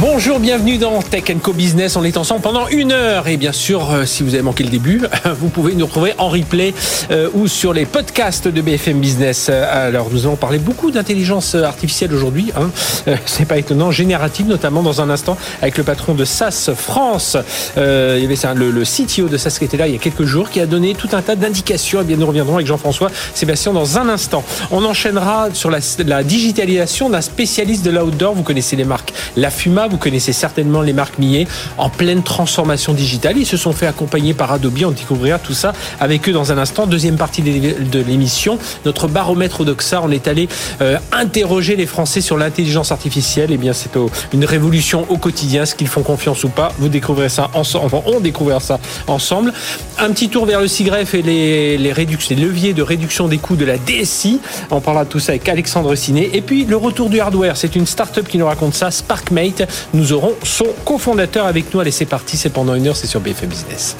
Bonjour, bienvenue dans Tech Co Business. On est ensemble pendant une heure. Et bien sûr, euh, si vous avez manqué le début, vous pouvez nous retrouver en replay euh, ou sur les podcasts de BFM Business. Euh, alors, nous allons parler beaucoup d'intelligence artificielle aujourd'hui. Hein. C'est pas étonnant. Générative, notamment dans un instant, avec le patron de SAS France. il y avait le, CTO de SAS qui était là il y a quelques jours, qui a donné tout un tas d'indications. Et eh bien, nous reviendrons avec Jean-François Sébastien dans un instant. On enchaînera sur la digitalisation d'un spécialiste de l'outdoor. Vous connaissez les marques La Fuma vous connaissez certainement les marques Millet en pleine transformation digitale. Ils se sont fait accompagner par Adobe. On découvrira tout ça avec eux dans un instant. Deuxième partie de l'émission, notre baromètre Doxa. On est allé euh, interroger les Français sur l'intelligence artificielle. Et eh bien, c'est une révolution au quotidien. Ce qu'ils font confiance ou pas, vous découvrez ça ensemble. Enfin, on découvrira ça ensemble. Un petit tour vers le SIGREF et les, les, les leviers de réduction des coûts de la DSI. On parlera de tout ça avec Alexandre Ciné. Et puis, le retour du hardware. C'est une start-up qui nous raconte ça, SparkMate. Nous aurons son cofondateur avec nous. Allez, c'est parti, c'est pendant une heure, c'est sur BFM Business.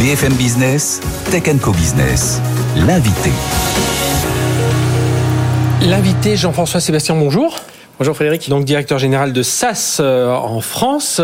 BFM Business, Tech Co Business, l'invité. L'invité Jean-François Sébastien, bonjour. Bonjour Frédéric. Donc directeur général de SAS euh, en France,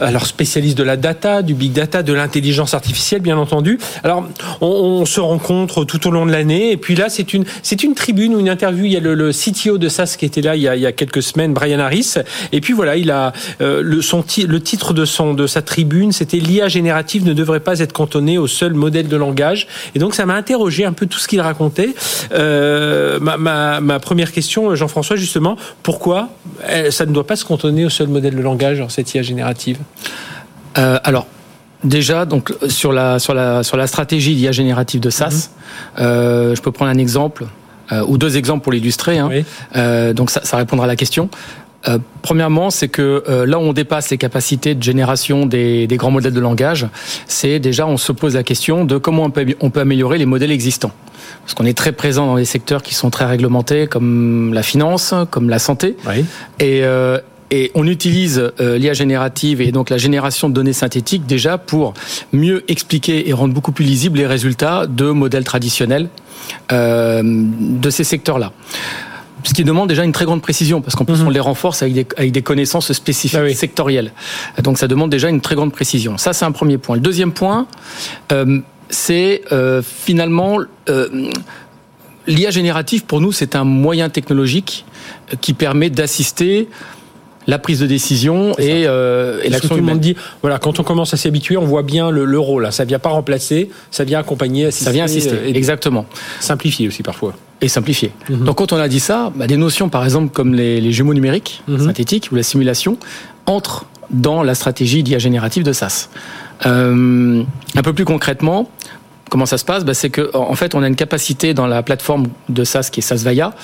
alors spécialiste de la data, du big data, de l'intelligence artificielle bien entendu. Alors on, se rencontre tout au long de l'année et puis là c'est une c'est une tribune ou une interview. Il y a le, CTO de SAS qui était là il y, a, il y a, quelques semaines, Brian Harris. Et puis voilà, il a euh, le son le titre de son de sa tribune, c'était l'IA générative ne devrait pas être cantonnée au seul modèle de langage. Et donc ça m'a interrogé un peu tout ce qu'il racontait. Euh, ma, ma, ma première question, Jean-François justement, pourquoi pourquoi eh, ça ne doit pas se cantonner au seul modèle de langage, cette IA générative euh, Alors, Déjà, donc sur la sur la sur la stratégie d'IA générative de SAS, mhm. euh, je peux prendre un exemple euh, ou deux exemples pour l'illustrer. Hein. donc ça, ça, répondra à la question. Premièrement, c'est que là où on dépasse les capacités de génération des, des grands modèles de langage, c'est déjà on se pose la question de comment on peut, on peut améliorer les modèles existants. Parce qu'on est très présent dans des secteurs qui sont très réglementés, comme la finance, comme la santé. Et, euh, et on utilise euh, l'IA générative et donc la génération de données synthétiques déjà pour mieux expliquer et rendre beaucoup plus lisibles les résultats de modèles traditionnels euh, de ces secteurs-là ce qui demande déjà une très grande précision, parce qu'en plus mhm. on les renforce avec des, avec des connaissances spécifiques ah sectorielles. Donc ça demande déjà une très grande précision. Ça c'est un premier point. Le deuxième point, euh, c'est euh, finalement euh, l'IA générative pour nous c'est un moyen technologique qui permet d'assister la prise de décision et, euh, et l'action humaine. dit, voilà, quand on commence à s'y habituer, on voit bien le, le rôle. Ça vient pas remplacer, ça vient accompagner, assister. Ça vient assister, et exactement. Simplifier aussi parfois. Et simplifier. Mhm. Donc quand on a dit ça, bah, des notions par exemple comme les, les jumeaux numériques mhm. synthétiques ou la simulation entrent dans la stratégie d'IA générative de SAS. Euh, un peu plus concrètement, comment ça se passe bah, C'est que en fait, on a une capacité dans la plateforme de SAS qui est SAS Vaya,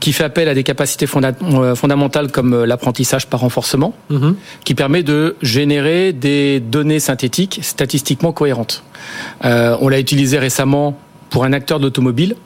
qui fait appel à des capacités euh, fondamentales comme euh, l'apprentissage par renforcement, mm-hmm. qui permet de générer des données synthétiques statistiquement cohérentes. Euh, on l'a utilisé récemment pour un acteur d'automobile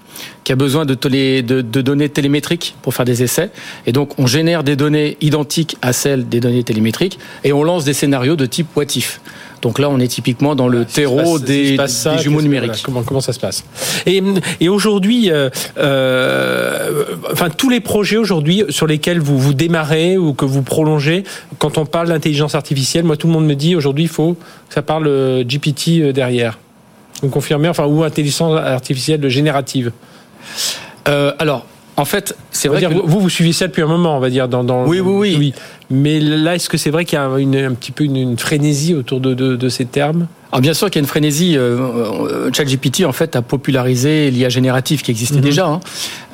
qui a besoin de, de, de, données télémétriques pour faire des essais. Et donc, on génère des données identiques à celles des données télémétriques et on lance des scénarios de type what if. Donc là, on est typiquement dans le terreau des, jumeaux numériques. comment, comment ça se passe Et, et aujourd'hui, euh, euh, enfin tous les projets aujourd'hui sur lesquels vous vous démarrez ou que vous prolongez, quand on parle d'intelligence artificielle, moi tout le monde me dit aujourd'hui il faut que ça parle euh, GPT derrière. Vous confirmez, enfin ou intelligence artificielle générative. Euh, alors, en fait, c'est vrai que vous, vous suivez ça depuis un moment, on va dire, dans, dans oui, oui, oui, Mais là, est-ce que c'est vrai qu'il y a une, un petit peu une, frénésie autour de, de, de ces termes? Alors bien sûr qu'il y a une frénésie. Euh, euh ChatGPT en fait a popularisé l'IA générative qui existait mhm. déjà. Hein.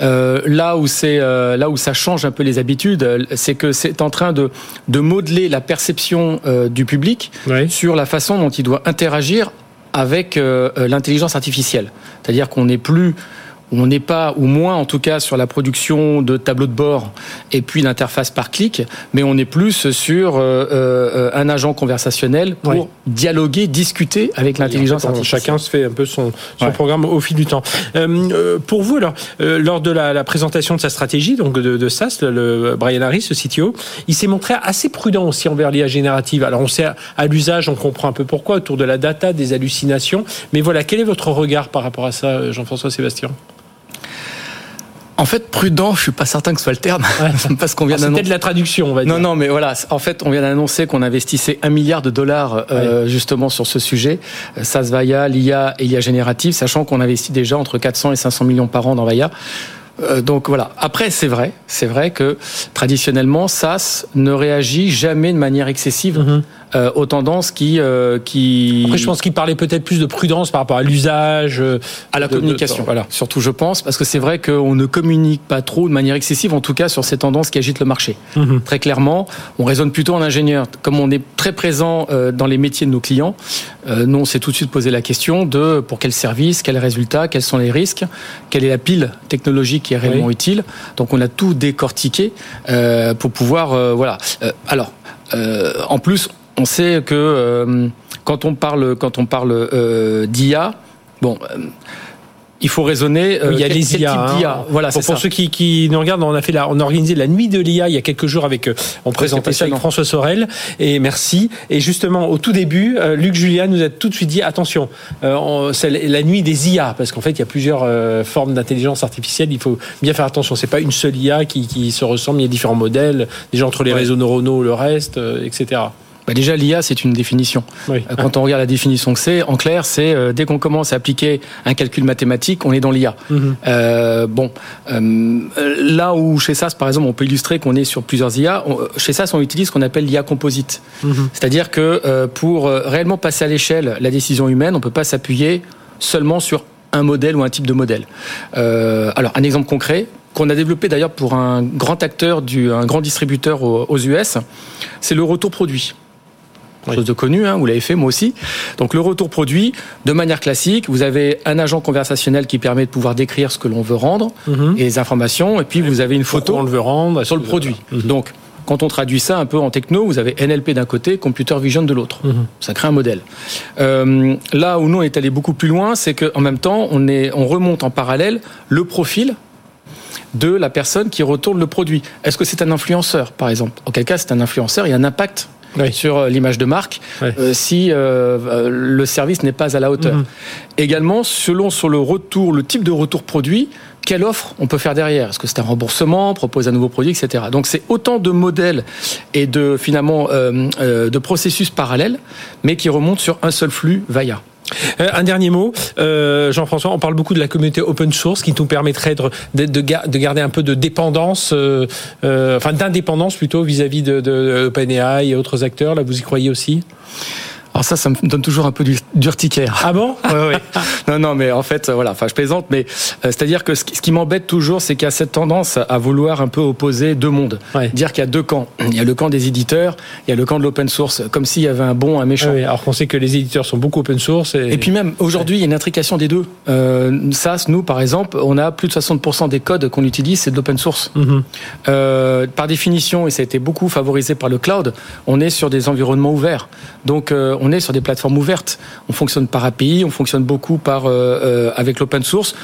Euh, là où c'est euh, là où ça change un peu les habitudes, c'est que c'est en train de de modeler la perception euh, du public sur la façon dont il doit interagir avec l'intelligence artificielle. C'est-à-dire qu'on n'est plus on n'est pas, ou moins en tout cas, sur la production de tableaux de bord et puis l'interface par clic, mais on est plus sur euh, euh, un agent conversationnel pour dialoguer, discuter avec l'intelligence artificielle. Chacun se fait un peu son, son programme au fil du temps. Euh, pour vous, alors, lors de la, la, présentation de sa stratégie, donc de, de SAS, le, Brian Harris, le CTO, il s'est montré assez prudent aussi envers l'IA générative. Alors, on sait à, l'usage, on comprend un peu pourquoi, autour de la data, des hallucinations. Mais voilà, quel est votre regard par rapport à ça, Jean-François Sébastien? En fait, prudent, je suis pas certain que ce soit le terme, parce qu'on vient d'annoncer. de la traduction, on va dire. Non, non, mais voilà. En fait, on vient d'annoncer qu'on investissait un milliard de dollars euh, justement sur ce sujet. SAS Vaya, l'IA et l'IA générative, sachant qu'on investit déjà entre 400 et 500 millions par an dans Vaya. Euh, donc voilà. Après, c'est vrai, c'est vrai que traditionnellement, SAS ne réagit jamais de manière excessive mhm. Euh, aux tendances qui, euh, qui. Après, je pense qu'il parlait peut-être plus de prudence par rapport à l'usage, à la communication. voilà. Surtout, je pense, parce que c'est vrai qu'on ne communique pas trop de manière excessive, en tout cas sur ces tendances qui agitent le marché. Mhm. Très clairement, on raisonne plutôt en ingénieur. Comme on est très présent dans les métiers de nos clients, nous, on s'est tout de suite posé la question de pour quel service, quels résultats, quels sont les risques, quelle est la pile technologique qui est réellement utile. Donc on a tout décortiqué euh, pour pouvoir euh, voilà. Euh, alors en plus on sait que quand on parle quand on parle d'IA, bon il faut raisonner. il y a les IA. Hein. Voilà, pour, pour ceux qui, qui, nous regardent, on a fait la, on a organisé la nuit de l'IA il y a quelques jours avec, on présentait ça avec François Sorel et merci. Et justement, au tout début, euh, Luc Julia nous a tout de suite dit attention, euh, c'est la nuit des IA parce qu'en fait, il y a plusieurs euh, formes d'intelligence artificielle. Il faut bien faire attention. C'est pas une seule IA qui, qui se ressemble. Il y a différents modèles, déjà entre les réseaux neuronaux, le reste, etc. Bah déjà, l'IA, c'est une définition. Euh, quand on regarde la définition que c'est, en clair, c'est euh, dès qu'on commence à appliquer un calcul mathématique, on est dans l'IA. Mhm. euh, bon, euh, là où chez SAS, par exemple, on peut illustrer qu'on est sur plusieurs IA, chez SAS, on utilise ce qu'on appelle l'IA composite. Mhm. C'est-à-dire que pour réellement passer à l'échelle la décision humaine, on peut pas s'appuyer seulement sur un modèle ou un type de modèle. alors, un exemple concret, qu'on a développé d'ailleurs pour un grand acteur, du, un grand distributeur aux, aux US, c'est le retour produit chose de connu, hein, vous l'avez fait, moi aussi. Donc le retour produit, de manière classique, vous avez un agent conversationnel qui permet de pouvoir décrire ce que l'on veut rendre mhm. et les informations, et puis vous avez une photo on le veut rendre sur le produit. Mhm. Donc quand on traduit ça un peu en techno, vous avez NLP d'un côté, Computer Vision de l'autre. Mhm. Ça crée un modèle. Euh, là où nous on est allé beaucoup plus loin, c'est qu'en même temps, on, est, on remonte en parallèle le profil de la personne qui retourne le produit. Est-ce que c'est un influenceur, par exemple? Auquel cas, c'est un influenceur, il y a un impact sur euh, l'image de marque euh, si euh, le service n'est pas à la hauteur. Mhm. Également, selon sur le retour, le type de retour produit, quelle offre on peut faire derrière Est-ce que c'est un remboursement, propose un nouveau produit, etc. Donc c'est autant de modèles et de finalement de processus parallèles, mais qui remontent sur un seul flux VAIA. Euh, un dernier mot, euh, Jean-François, on parle beaucoup de la communauté open source qui nous permettrait de, de, garder un peu de dépendance, euh, enfin d'indépendance plutôt vis-à-vis de, de OpenAI et autres acteurs. Là, vous y croyez aussi? Alors ça, ça me donne toujours un peu d'urticaire. Ah bon? Oui, oui. Non, non, mais en fait, voilà. Enfin, je plaisante, mais euh, c'est-à-dire que ce qui, m'embête toujours, c'est qu'il y a cette tendance à vouloir un peu opposer deux mondes. Dire qu'il y a deux camps. Il y a le camp des éditeurs, il y a le camp de l'open source, comme s'il y avait un bon, un méchant. Oui, alors qu'on sait que les éditeurs sont beaucoup open source. Et, puis même aujourd'hui, il y a une intrication des deux. Euh, SAS, nous, par exemple, on a plus de 60% des codes qu'on utilise, c'est de l'open source. Mhm. euh, par définition, et ça a été beaucoup favorisé par le cloud, on est sur des environnements ouverts. Donc, euh, on est sur des plateformes ouvertes. On fonctionne par API, on fonctionne beaucoup par euh, euh, avec l'open source.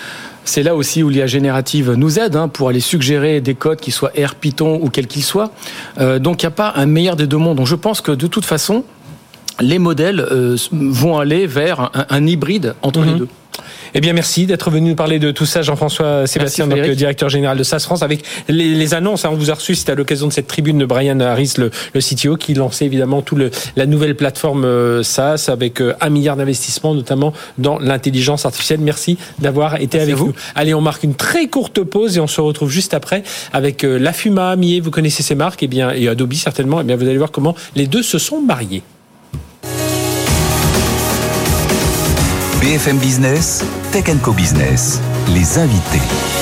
C'est là aussi où l'IA générative nous aide hein, pour aller suggérer des codes qui soient R, Python ou quels qu'ils soient. Euh, donc il n'y a pas un meilleur des deux mondes. Donc je pense que de toute façon, les modèles vont aller vers un, hybride entre les mhm. deux. Eh bien, merci d'être venu nous parler de tout ça, Jean-François Sébastien, donc, directeur général de SAS France, avec les, annonces. Hein, on vous a reçu, c'était à l'occasion de cette tribune de Brian Harris, le, le CTO, qui lançait évidemment tout le, la nouvelle plateforme euh, SAS avec euh, un milliard d'investissements, notamment dans l'intelligence artificielle. Merci d'avoir été avec vous. Allez, on marque une très courte pause et on se retrouve juste après avec euh, La Fuma, Mier, vous connaissez ces marques, et eh bien, et Adobe certainement. Et eh bien, vous allez voir comment les deux se sont mariés. BFM Business, Tech Co Business, les invités.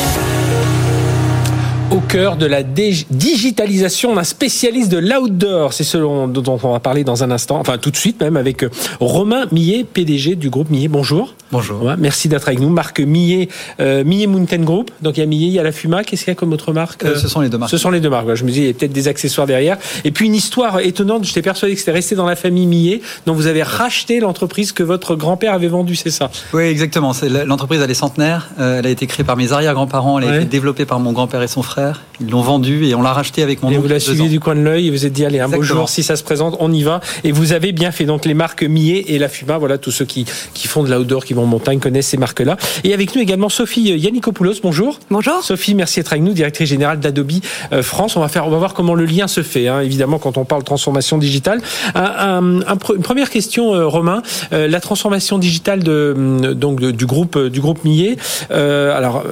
Au cœur de la digitalisation d'un spécialiste de l'outdoor. C'est ce dont on va parler dans un instant, enfin tout de suite même avec euh, Romain Millet, PDG du groupe Millet. Bonjour. Bonjour. merci d'être avec nous. Marque Millet, euh, Millet Mountain Group. Donc il y a Millet, il y a la Fuma. Qu'est-ce qu'il y a comme autre marque euh, Ce sont les deux marques. Ce sont les deux marques. Je me dis, il y a peut-être des accessoires derrière. Et puis une histoire étonnante. J'étais persuadé que c'était resté dans la famille Millet. Donc vous avez racheté l'entreprise que votre grand-père avait vendue, c'est ça? Oui, exactement. L'entreprise, elle est centenaire. elle a été créée par mes arrière-grands-parents. Elle a été développée par mon grand-père et son frère. Ils l'ont vendu et on l'a racheté avec mon Et vous l'avez suivi du coin de l'œil et vous êtes dit, allez, un beau jour, si ça se présente, on y va. Et vous avez bien fait. Donc, les marques Millet et La Fuma, voilà, tous ceux qui, qui font de l'outdoor, qui vont en montagne, connaissent ces marques-là. Et avec nous également Sophie Yannikopoulos. Bonjour. Bonjour. Sophie, merci d'être avec nous, directrice générale d'Adobe euh, France. On va faire, on va voir comment le lien se fait, hein, évidemment, quand on parle transformation digitale. Un, une première question, euh, Romain. Euh, la transformation digitale de, donc, du groupe, du groupe Millet. alors,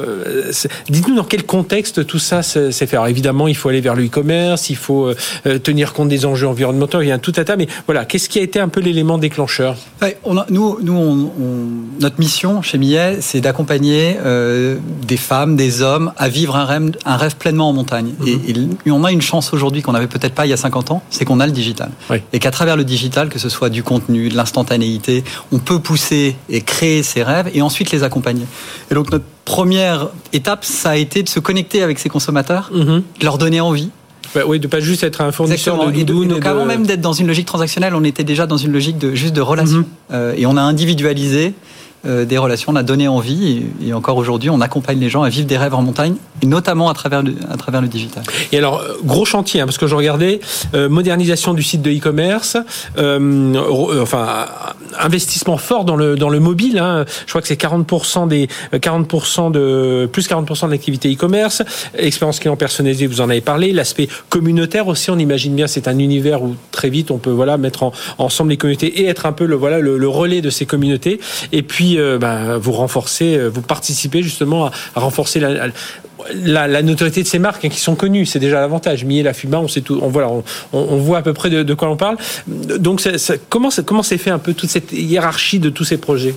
dites-nous dans quel contexte tout ça s'est fait. Alors, évidemment, il faut aller vers le e-commerce, il faut euh, tenir compte des enjeux environnementaux, il y a un tout à tas. Mais voilà, qu'est-ce qui a été un peu l'élément déclencheur? On a, Nous, nous on, notre mission chez Millet, c'est d'accompagner euh, des femmes, des hommes à vivre un rêve, un rêve pleinement en montagne. Mhm. et, on a une chance aujourd'hui qu'on n'avait peut-être pas il y a 50 ans, c'est qu'on a le digital. Et qu'à travers le digital, que ce soit du contenu, de l'instantanéité, on peut pousser et créer ses rêves et ensuite les accompagner. Et donc notre première étape, ça a été de se connecter avec ces consommateurs, mhm. de leur donner envie. Bah oui, de pas juste être un fournisseur de doudounes. donc avant même d'être dans une logique transactionnelle, on était déjà dans une logique de juste de relation. Mhm. Euh, et on a individualisé euh, des relations, on a donné envie et, encore aujourd'hui on accompagne les gens à vivre des rêves en montagne notamment à travers le, digital. Et alors euh, gros chantier hein, parce que je regardais euh, modernisation du site de e-commerce, enfin investissement fort dans le dans le mobile. Hein, je crois que c'est 40% des 40% de plus 40% de l'activité e-commerce, expérience client personnalisée, vous en avez parlé, l'aspect communautaire aussi. On imagine bien c'est un univers où très vite on peut voilà mettre en, ensemble les communautés et être un peu le voilà le relais de ces communautés. Et puis euh, ben, vous renforcez, euh, vous participez justement à, renforcer la, notoriété de ces marques hein, qui sont connues. C'est déjà l'avantage. Millet, la Fuma, on voit à peu près de, quoi on parle. Donc, comment, s'est fait un peu toute cette hiérarchie de tous ces projets?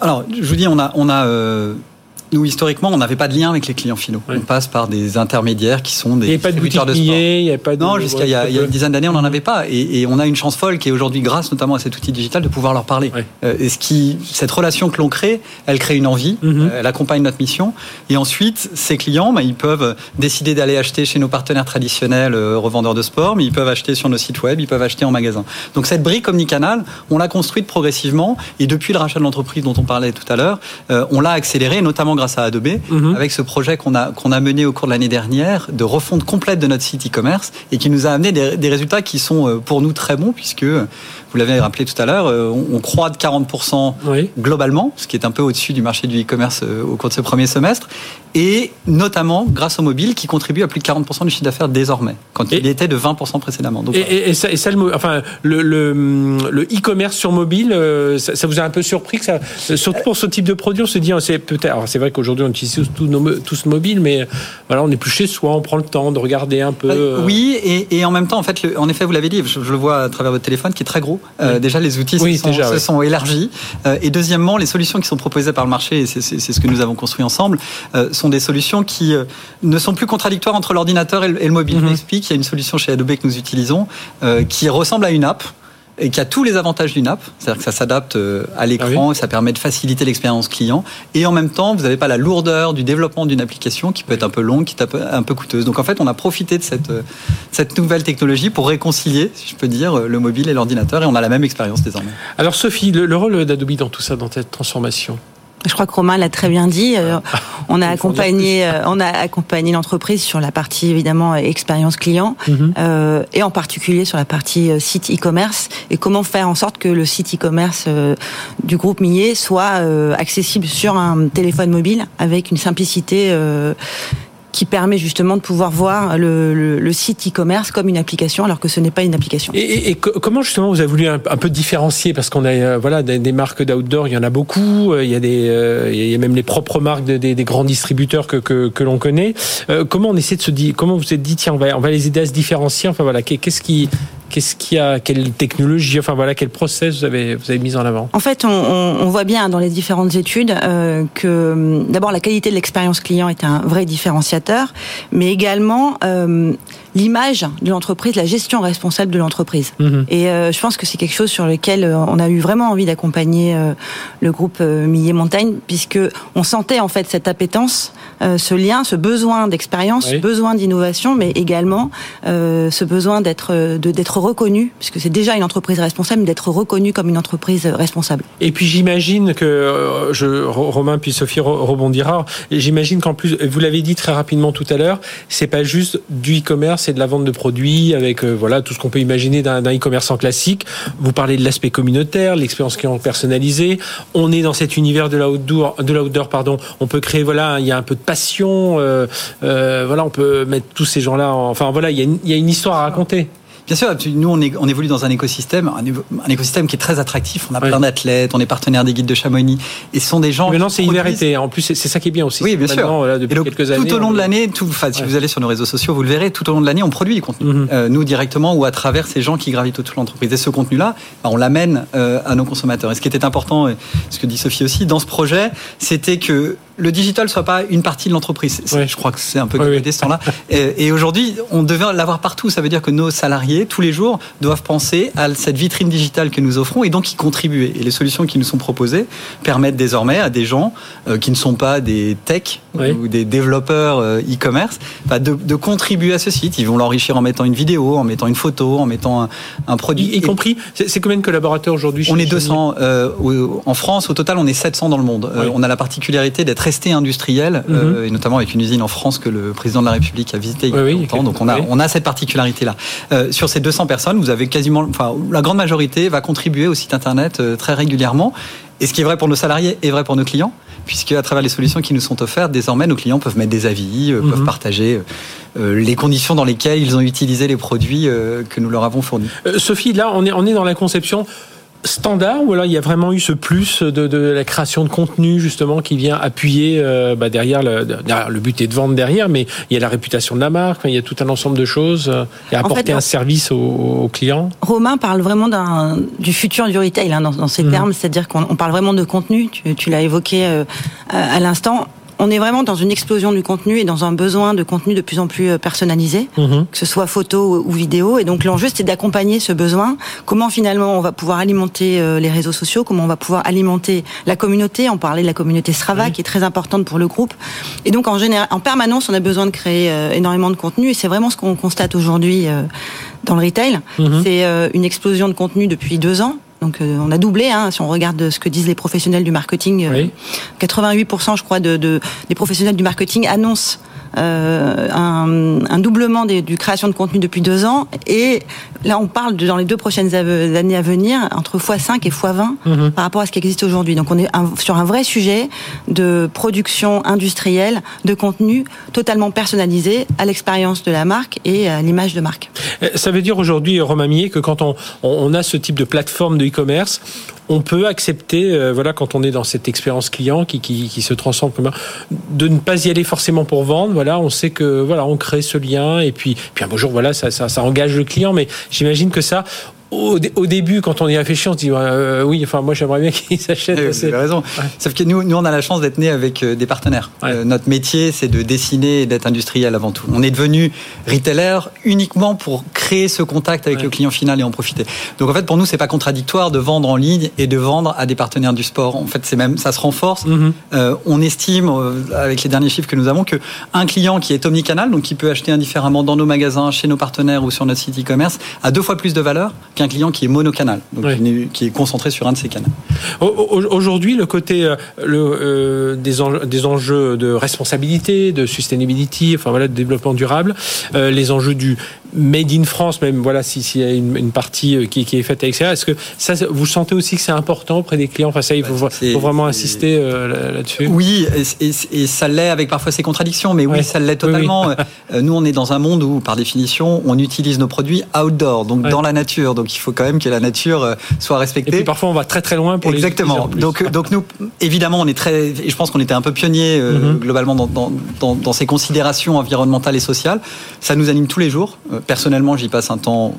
Alors, je vous dis, on a, on a euh, nous, historiquement, on n'avait pas de lien avec les clients finaux. On passe par des intermédiaires qui sont des il n'y pas de boutique de sport. Il y a pas de... Non, jusqu'à il, y a une dizaine d'années, on n'en avait pas. Et, on a une chance folle qui est aujourd'hui, grâce notamment à cet outil digital, de pouvoir leur parler. Euh, et ce qui, cette relation que l'on crée, elle crée une envie, mhm. euh, elle accompagne notre mission. Et ensuite, ces clients, bah, ils peuvent décider d'aller acheter chez nos partenaires traditionnels, euh, revendeurs de sport, mais ils peuvent acheter sur nos sites web, ils peuvent acheter en magasin. Donc cette brique omnicanal, on l'a construite progressivement. Et depuis le rachat de l'entreprise dont on parlait tout à l'heure, on l'a accéléré, notamment grâce à Adobe, mhm. avec ce projet qu'on a, qu'on a mené au cours de l'année dernière de refonte complète de notre site e-commerce et qui nous a amené des, des, résultats qui sont euh, pour nous très bons puisque vous l'avez rappelé tout à l'heure, euh, on, croît de 40% globalement, ce qui est un peu au-dessus du marché du e-commerce euh, au cours de ce premier semestre, et notamment grâce au mobile qui contribue à plus de 40% du chiffre d'affaires désormais, quand il était de 20% précédemment. Donc, et, ça, et ça, le, enfin, le, le, e-commerce sur mobile, euh, ça, vous a un peu surpris que ça, surtout pour ce type de produit, on se dit, c'est peut-être, c'est vrai qu'aujourd'hui on utilise tous, nos, tous mobile, mais voilà, on est plus chez soi, on prend le temps de regarder un peu. Oui, et, en même temps, en fait, en effet, vous l'avez dit, je, je, le vois à travers votre téléphone, qui est très gros euh, déjà, les outils se, sont, élargis. Euh, et deuxièmement, les solutions qui sont proposées par le marché, et c'est ce que nous avons construit ensemble, euh, sont des solutions qui ne sont plus contradictoires entre l'ordinateur et, le mobile. Je m'explique. Il y a une solution chez Adobe que nous utilisons qui ressemble à une app et qui a tous les avantages d'une app, c'est-à-dire que ça s'adapte euh, à l'écran ah et ça permet de faciliter l'expérience client. Et en même temps, vous n'avez pas la lourdeur du développement d'une application qui peut être un peu longue, qui est un peu, coûteuse. Donc en fait, on a profité de cette, euh, cette nouvelle technologie pour réconcilier, si je peux dire, le mobile et l'ordinateur et on a la même expérience désormais. Alors Sophie, le, le rôle d'Adobe dans tout ça, dans cette transformation? Je crois que Romain l'a très bien dit. Euh, on a accompagné, euh, on a accompagné l'entreprise sur la partie évidemment expérience client mhm. euh, et en particulier sur la partie site e-commerce et comment faire en sorte que le site e-commerce du groupe Millet soit accessible sur un téléphone mobile avec une simplicité qui permet justement de pouvoir voir le, site e-commerce comme une application alors que ce n'est pas une application. Et, comment justement vous avez voulu un, peu différencier? Parce qu'on a euh, voilà des, marques d'outdoor, il y en a beaucoup, euh, il y a des euh, il y a même les propres marques des, grands distributeurs que, l'on connaît. comment on essaie de se dire comment vous vous êtes dit tiens on va on va les aider à se différencier? Enfin voilà qu'est-ce qui Qu'est-ce qu'il y a Quelle technologie Enfin voilà, quel process vous avez vous avez mis en avant En fait, on, voit bien dans les différentes études euh, que d'abord la qualité de l'expérience client est un vrai différenciateur, mais également euh, l'image de l'entreprise, la gestion responsable de l'entreprise. Mhm. Et euh, je pense que c'est quelque chose sur lequel euh, on a eu vraiment envie d'accompagner euh, le groupe Millet Montagne, puisque on sentait en fait cette appétence, ce lien, ce besoin d'expérience, ce besoin d'innovation, mais également ce besoin d'être d'être reconnu, puisque c'est déjà une entreprise responsable, d'être reconnu comme une entreprise responsable. Et puis j'imagine que je, Romain puis Sophie rebondira. J'imagine qu'en plus, vous l'avez dit très rapidement tout à l'heure, c'est pas juste du e-commerce de la vente de produits avec euh, voilà tout ce qu'on peut imaginer d'un e-commerçant classique. Vous parlez de l'aspect communautaire, l'expérience client personnalisée. On est dans cet univers de l'outdoor, de l'outdoor pardon. On peut créer voilà, il y a un peu de passion. Euh, euh, voilà, on peut mettre tous ces gens-là. Enfin voilà, il y, il y a une histoire à raconter. Bien sûr, nous on, est, on, évolue dans un écosystème, un, écosystème qui est très attractif. On a plein d'athlètes, on est partenaire des guides de Chamonix, et ce sont des gens. Mais maintenant c'est hiver été. En plus, c'est ça qui est bien aussi. Oui, bien sûr. depuis quelques années, tout au long de l'année, enfin, si vous allez sur nos réseaux sociaux, vous le verrez. Tout au long de l'année, on produit du contenu, mhm. euh, nous directement ou à travers ces gens qui gravitent autour de l'entreprise. Et ce contenu-là, bah, on l'amène euh, à nos consommateurs. Et ce qui était important, et ce que dit Sophie aussi, dans ce projet, c'était que le digital soit pas une partie de l'entreprise. Je crois que c'est un peu oui, ce temps-là. Et, et aujourd'hui, on devait l'avoir partout. Ça veut dire que nos salariés, tous les jours, doivent penser à cette vitrine digitale que nous offrons et donc y contribuer. Et les solutions qui nous sont proposées permettent désormais à des gens euh, qui ne sont pas des tech ou des développeurs euh, e-commerce bah, de, de, contribuer à ce site. Ils vont l'enrichir en mettant une vidéo, en mettant une photo, en mettant un, un produit. Y, compris, c'est combien de collaborateurs aujourd'hui On est 200 euh, en France. Au total, on est 700 dans le monde. On a la particularité d'être resté industriel, mhm. et notamment avec une usine en France que le président de la République a visité il y a longtemps. Donc on a, on a cette particularité-là. sur ces 200 personnes, vous avez quasiment, enfin, la grande majorité va contribuer au site internet euh, très régulièrement. Et ce qui est vrai pour nos salariés est vrai pour nos clients, puisque à travers les solutions qui nous sont offertes, désormais nos clients peuvent mettre des avis, euh, peuvent mhm. partager euh, les conditions dans lesquelles ils ont utilisé les produits que nous leur avons fournis. Sophie, là, on est, on est dans la conception standard ou alors il y a vraiment eu ce plus de, de la création de contenu justement qui vient appuyer euh, bah, derrière, le, le but est de vendre derrière mais il y a la réputation de la marque il y a tout un ensemble de choses euh, et apporter un service aux, clients Romain parle vraiment du futur du retail hein, dans, ces mmh. termes c'est-à-dire qu'on parle vraiment de contenu. Tu, tu l'as évoqué euh, à l'instant on est vraiment dans une explosion du contenu et dans un besoin de contenu de plus en plus euh, personnalisé, mhm. que ce soit photo ou vidéo. Et donc l'enjeu, c'est d'accompagner ce besoin. Comment finalement on va pouvoir alimenter euh, les réseaux sociaux, comment on va pouvoir alimenter la communauté? On parlait de la communauté Strava, qui est très importante pour le groupe. Et donc en général, en permanence, on a besoin de créer euh, énormément de contenu. Et c'est vraiment ce qu'on constate aujourd'hui dans le retail. Mhm. C'est une explosion de contenu depuis deux ans. Donc euh, on a doublé, hein, si on regarde ce que disent les professionnels du marketing. 88% je crois de, de, des professionnels du marketing annoncent euh, un, un, doublement des, du création de contenu depuis deux ans. Et là, on parle de, dans les deux prochaines années à venir entre x5 et x20 mhm. par rapport à ce qui existe aujourd'hui. Donc on est sur un vrai sujet de production industrielle de contenu totalement personnalisé à l'expérience de la marque et à l'image de marque. Euh, ça veut dire aujourd'hui, Romain Millet, que quand on, on a ce type de plateforme de e-commerce, on peut accepter, euh, voilà, quand on est dans cette expérience client qui, qui, qui se transforme, de ne pas y aller forcément pour vendre. Voilà, on sait que voilà, on crée ce lien et puis, puis un beau jour, voilà, ça, ça, ça engage le client. Mais j'imagine que ça, au, début, quand on y réfléchit, on se dit euh, oui, enfin moi j'aimerais bien qu'ils s'achètent. vous avez raison. Sauf que nous, nous, on a la chance d'être nés avec euh, des partenaires. Euh, notre métier, c'est de dessiner et d'être industriel avant tout. On est devenu retailer uniquement pour créer ce contact avec le client final et en profiter. Donc en fait, pour nous, c'est pas contradictoire de vendre en ligne et de vendre à des partenaires du sport. En fait, c'est même ça se renforce. Mhm. on estime, avec les derniers chiffres que nous avons, que un client qui est omnicanal, donc qui peut acheter indifféremment dans nos magasins, chez nos partenaires ou sur notre site e-commerce, a deux fois plus de valeur qu'un client qui est monocanal, donc qui, est concentré sur un de ces canaux. Aujourd'hui, le côté euh, le, euh, des, enjeux, des, enjeux, de responsabilité, de sustainability, enfin voilà, de développement durable, euh, les enjeux du made in France, même voilà, s'il si y a une, partie qui, qui, est faite à l'extérieur, est-ce que ça, vous sentez aussi que c'est important auprès des clients? Enfin, ça, il faut, bah, faut vraiment insister là-dessus. Oui, et, et, ça l'est avec parfois ses contradictions, mais oui, ça l'est totalement. Nous, on est dans un monde où, par définition, on utilise nos produits outdoor, donc dans la nature. Donc il faut quand même que la nature euh, soit respectée. Et puis parfois on va très très loin pour Exactement. les donc donc nous évidemment on est très et je pense qu'on était un peu pionnier euh, mhm. globalement dans, dans, dans, ces considérations environnementales et sociales. Ça nous anime tous les jours. Euh, personnellement j'y passe un temps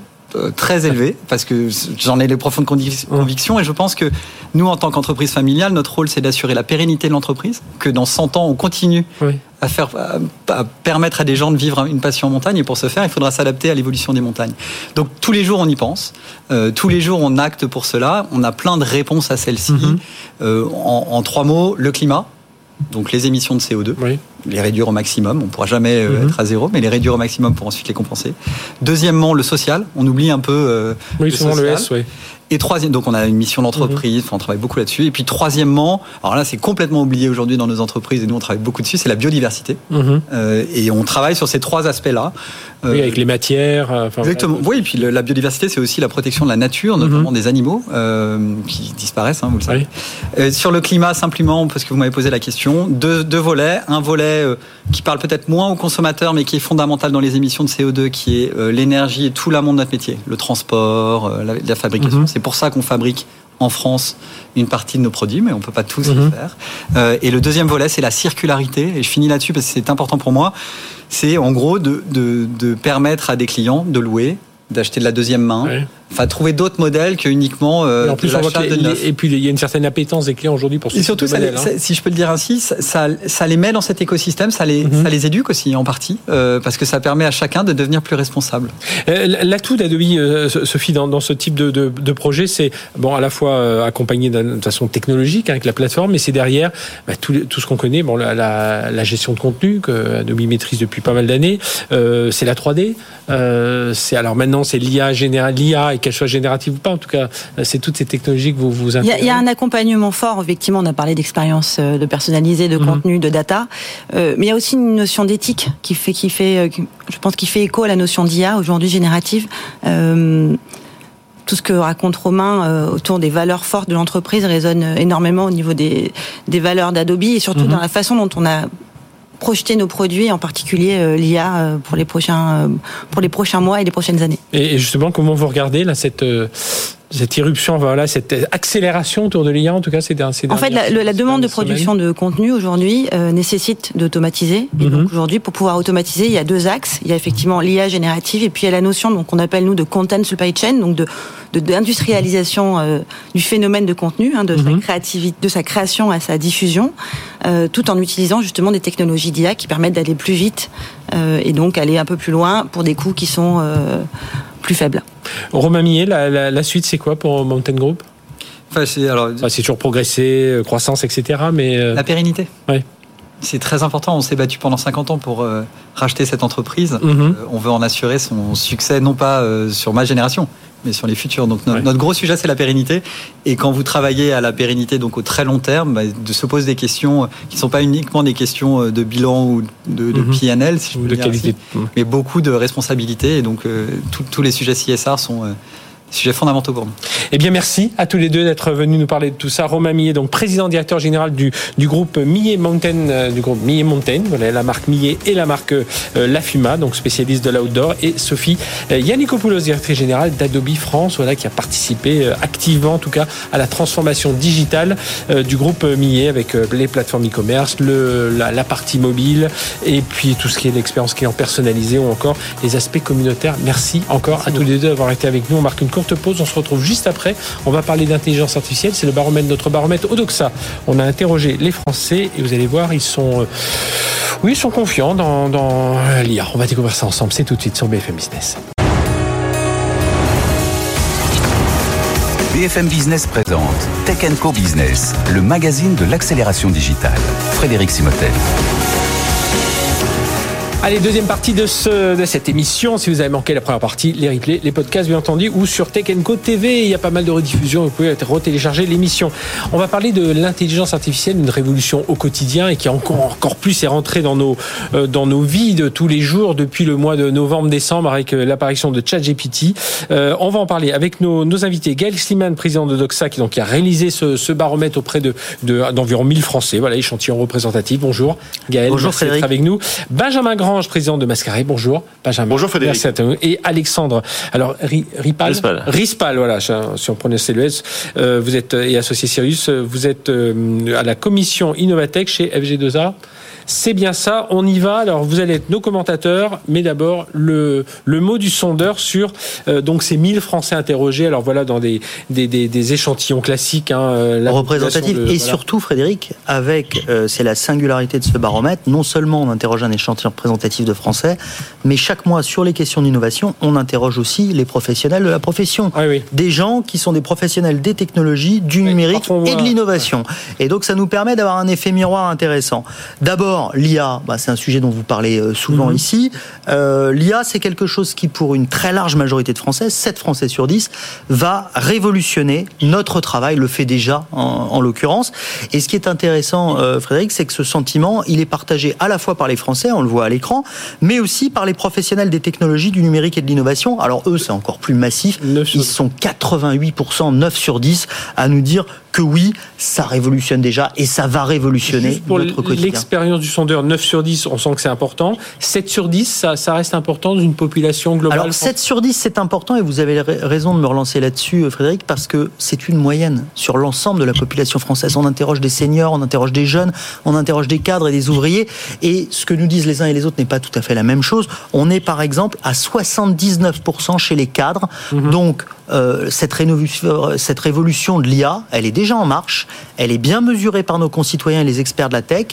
très élevé parce que j'en ai les profondes convictions et je pense que nous, en tant qu'entreprise familiale, notre rôle, c'est d'assurer la pérennité de l'entreprise, que dans 100 ans, on continue à, faire, à permettre à des gens de vivre une passion en montagne. Et pour ce faire, il faudra s'adapter à l'évolution des montagnes. Donc tous les jours, on y pense. Euh, tous les jours, on acte pour cela. On a plein de réponses à celle-ci. Mm-hmm. Euh, en, en trois mots, le climat donc les émissions de CO2, les réduire au maximum. On ne pourra jamais euh, mhm. être à zéro, mais les réduire au maximum pour ensuite les compenser. Deuxièmement, le social. On oublie un peu euh, oui, le social. Le S, oui. Et troisième, donc on a une mission d'entreprise, on travaille beaucoup là-dessus. Et puis troisièmement, alors là c'est complètement oublié aujourd'hui dans nos entreprises et nous on travaille beaucoup dessus, c'est la biodiversité. Mhm. Euh, et on travaille sur ces trois aspects-là. Euh, oui, avec les matières. Euh, exactement. Oui, et puis la biodiversité c'est aussi la protection de la nature, mhm. notamment des animaux qui disparaissent, hein, vous le savez. sur le climat simplement, parce que vous m'avez posé la question, deux, deux volets. Un volet qui parle peut-être moins aux consommateurs, mais qui est fondamental dans les émissions de CO2, qui est l'énergie et tout l'amont de notre métier, le transport, la, fabrication. C'est pour ça qu'on fabrique en France une partie de nos produits, mais on ne peut pas tous les mhm. faire. Euh, et le deuxième volet, c'est la circularité. Et je finis là-dessus parce que c'est important pour moi. C'est en gros de, de, permettre à des clients de louer, d'acheter de la deuxième main. Enfin, trouver d'autres modèles que uniquement euh, en plus, de Et puis, il y a une certaine appétence des clients aujourd'hui pour ce Et surtout, ça hein. si je peux le dire ainsi, ça, ça, les met dans cet écosystème, ça les, mhm. ça les éduque aussi en partie, euh, parce que ça permet à chacun de devenir plus responsable. Euh, L'atout d'Adobe, Sophie, dans, dans, ce type de, de, de projet, c'est bon à la fois accompagné de façon technologique avec la plateforme, mais c'est derrière bah, tout, tout, ce qu'on connaît, bon, la, la, la, gestion de contenu que Adobe maîtrise depuis pas mal d'années, c'est la 3D, c'est alors maintenant c'est l'IA générale, l'IA qu'elle soit générative ou pas. En tout cas, c'est toutes ces technologies que vous vous Il y, a un accompagnement fort. Effectivement, on a parlé d'expérience euh, de personnalisé, de mhm. contenu, de data, euh, mais il y a aussi une notion d'éthique qui fait, qui fait, euh, je pense, qui fait écho à la notion d'IA aujourd'hui générative. tout ce que raconte Romain autour des valeurs fortes de l'entreprise résonne énormément au niveau des, des valeurs d'Adobe et surtout mhm. dans la façon dont on a projeter nos produits, en particulier euh, l'IA euh, pour les prochains euh, pour les prochains mois et les prochaines années. Et justement, comment vous regardez là cette cette irruption, voilà, cette accélération autour de l'IA, en tout cas, c'est En fait, la, la demande de production de contenu aujourd'hui euh, nécessite d'automatiser. Donc aujourd'hui, pour pouvoir automatiser, il y a deux axes. Il y a effectivement l'IA générative et puis il y a la notion donc qu'on appelle nous de content supply chain, donc de d'industrialisation euh, du phénomène de contenu, hein, de sa mhm. créativité, de sa création à sa diffusion, euh, tout en utilisant justement des technologies d'IA qui permettent d'aller plus vite et donc aller un peu plus loin pour des coûts qui sont plus faibles. Romain Millet, la, suite, c'est quoi pour Mountain Group? Enfin, c'est, toujours progresser, euh, croissance, etc. Mais euh, La pérennité. Oui. C'est très important. On s'est battu pendant 50 ans pour euh, racheter cette entreprise. Mhm. on veut en assurer son succès, non pas sur ma génération, mais sur les futurs. Donc notre, gros sujet, c'est la pérennité. Et quand vous travaillez à la pérennité, donc au très long terme, bah, de se poser des questions qui ne sont pas uniquement des questions de bilan ou de, de mhm. PNL, si je de qualité. mais beaucoup de responsabilités. Et donc euh, tous les sujets CSR sont euh, Sujet fondamentaux pour nous. Eh bien, merci à tous les deux d'être venus nous parler de tout ça. Romain Millet, donc président directeur général du, du groupe Millet Mountain, euh, du groupe Millet Mountain, voilà la marque Millet et la marque euh, La Fuma, donc spécialiste de l'outdoor, et Sophie euh, directrice générale d'Adobe France, voilà qui a participé euh, activement, en tout cas, à la transformation digitale du groupe Millet avec les plateformes e-commerce, le, la, la, partie mobile, et puis tout ce qui est l'expérience client personnalisée ou encore les aspects communautaires. Merci encore à tous les deux d'avoir été avec nous. On marque une courte pause. On se retrouve juste après. On va parler d'intelligence artificielle. C'est le baromètre, notre baromètre Odoxa. On a interrogé les Français et vous allez voir, ils sont, euh, oui, ils sont confiants dans, dans l'IA. On va découvrir ça ensemble. C'est tout de suite sur BFM Business. BFM Business présente Tech Co Business, le magazine de l'accélération digitale. Frédéric Simotel. Allez, deuxième partie de, ce, de cette émission. Si vous avez manqué la première partie, les replays, les podcasts, bien entendu, ou sur Tech Co TV. Il y a pas mal de rediffusions. Vous pouvez retélécharger l'émission. On va parler de l'intelligence artificielle, une révolution au quotidien et qui encore, encore plus est rentrée dans nos, euh, dans nos vies de tous les jours depuis le mois de novembre-décembre avec euh, l'apparition de ChatGPT. Euh, on va en parler avec nos, nos invités. Gaël Sliman, président de Doxa, qui, donc, a réalisé ce, ce baromètre auprès de, d'environ 1000 Français. Voilà, échantillon représentatif. Bonjour. Gaël. Bonjour, Frédéric. avec nous. Benjamin Grand Président de Mascaré. Bonjour. Benjamin. Bonjour Frédéric. Merci à vous. Et Alexandre. Alors, Ripal. Rispal. Rispal, voilà, si on prononce le S. Euh, vous êtes, et associé Sirius, vous êtes à la commission Innovatech chez FG2A. C'est bien ça, on y va. Alors vous allez être nos commentateurs, mais d'abord le, le mot du sondeur sur euh, donc ces 1000 Français interrogés. Alors voilà, dans des, des, des, échantillons classiques. Hein, euh, Représentatifs. et surtout, Frédéric, avec, euh, c'est la singularité de ce baromètre, non seulement on interroge un échantillon représentatif de Français, mais chaque mois sur les questions d'innovation, on interroge aussi les professionnels de la profession. Ah des gens qui sont des professionnels des technologies, du numérique et de l'innovation. Et donc ça nous permet d'avoir un effet miroir intéressant. D'abord, l'IA, bah, c'est un sujet dont vous parlez euh, souvent mhm. ici. Euh, L'IA, c'est quelque chose qui, pour une très large majorité de Français, 7 Français sur 10, va révolutionner notre travail, le fait déjà en, l'occurrence. Et ce qui est intéressant, euh, Frédéric, c'est que ce sentiment, il est partagé à la fois par les Français, on le voit à l'écran, mais aussi par les professionnels des technologies, du numérique et de l'innovation. Alors eux, c'est encore plus massif. Ils sont 88%, 9 sur 10 à nous dire que oui, ça révolutionne déjà et ça va révolutionner notre quotidien. L'expérience du sondeur, 9 sur 10, on sent que c'est important. 7 sur 10, ça, ça reste important dans une population globale Alors 7 sur 10, c'est important et vous avez raison de me relancer là-dessus, euh, Frédéric, parce que c'est une moyenne sur l'ensemble de la population française. On interroge des seniors, on interroge des jeunes, on interroge des cadres et des ouvriers. Et ce que nous disent les uns et les autres n'est pas tout à fait la même chose. On est par exemple à 79% chez les cadres. Mhm. Donc, euh, cette, cette révolution de l'IA, elle est déjà en marche, elle est bien mesurée par nos concitoyens et les experts de la tech,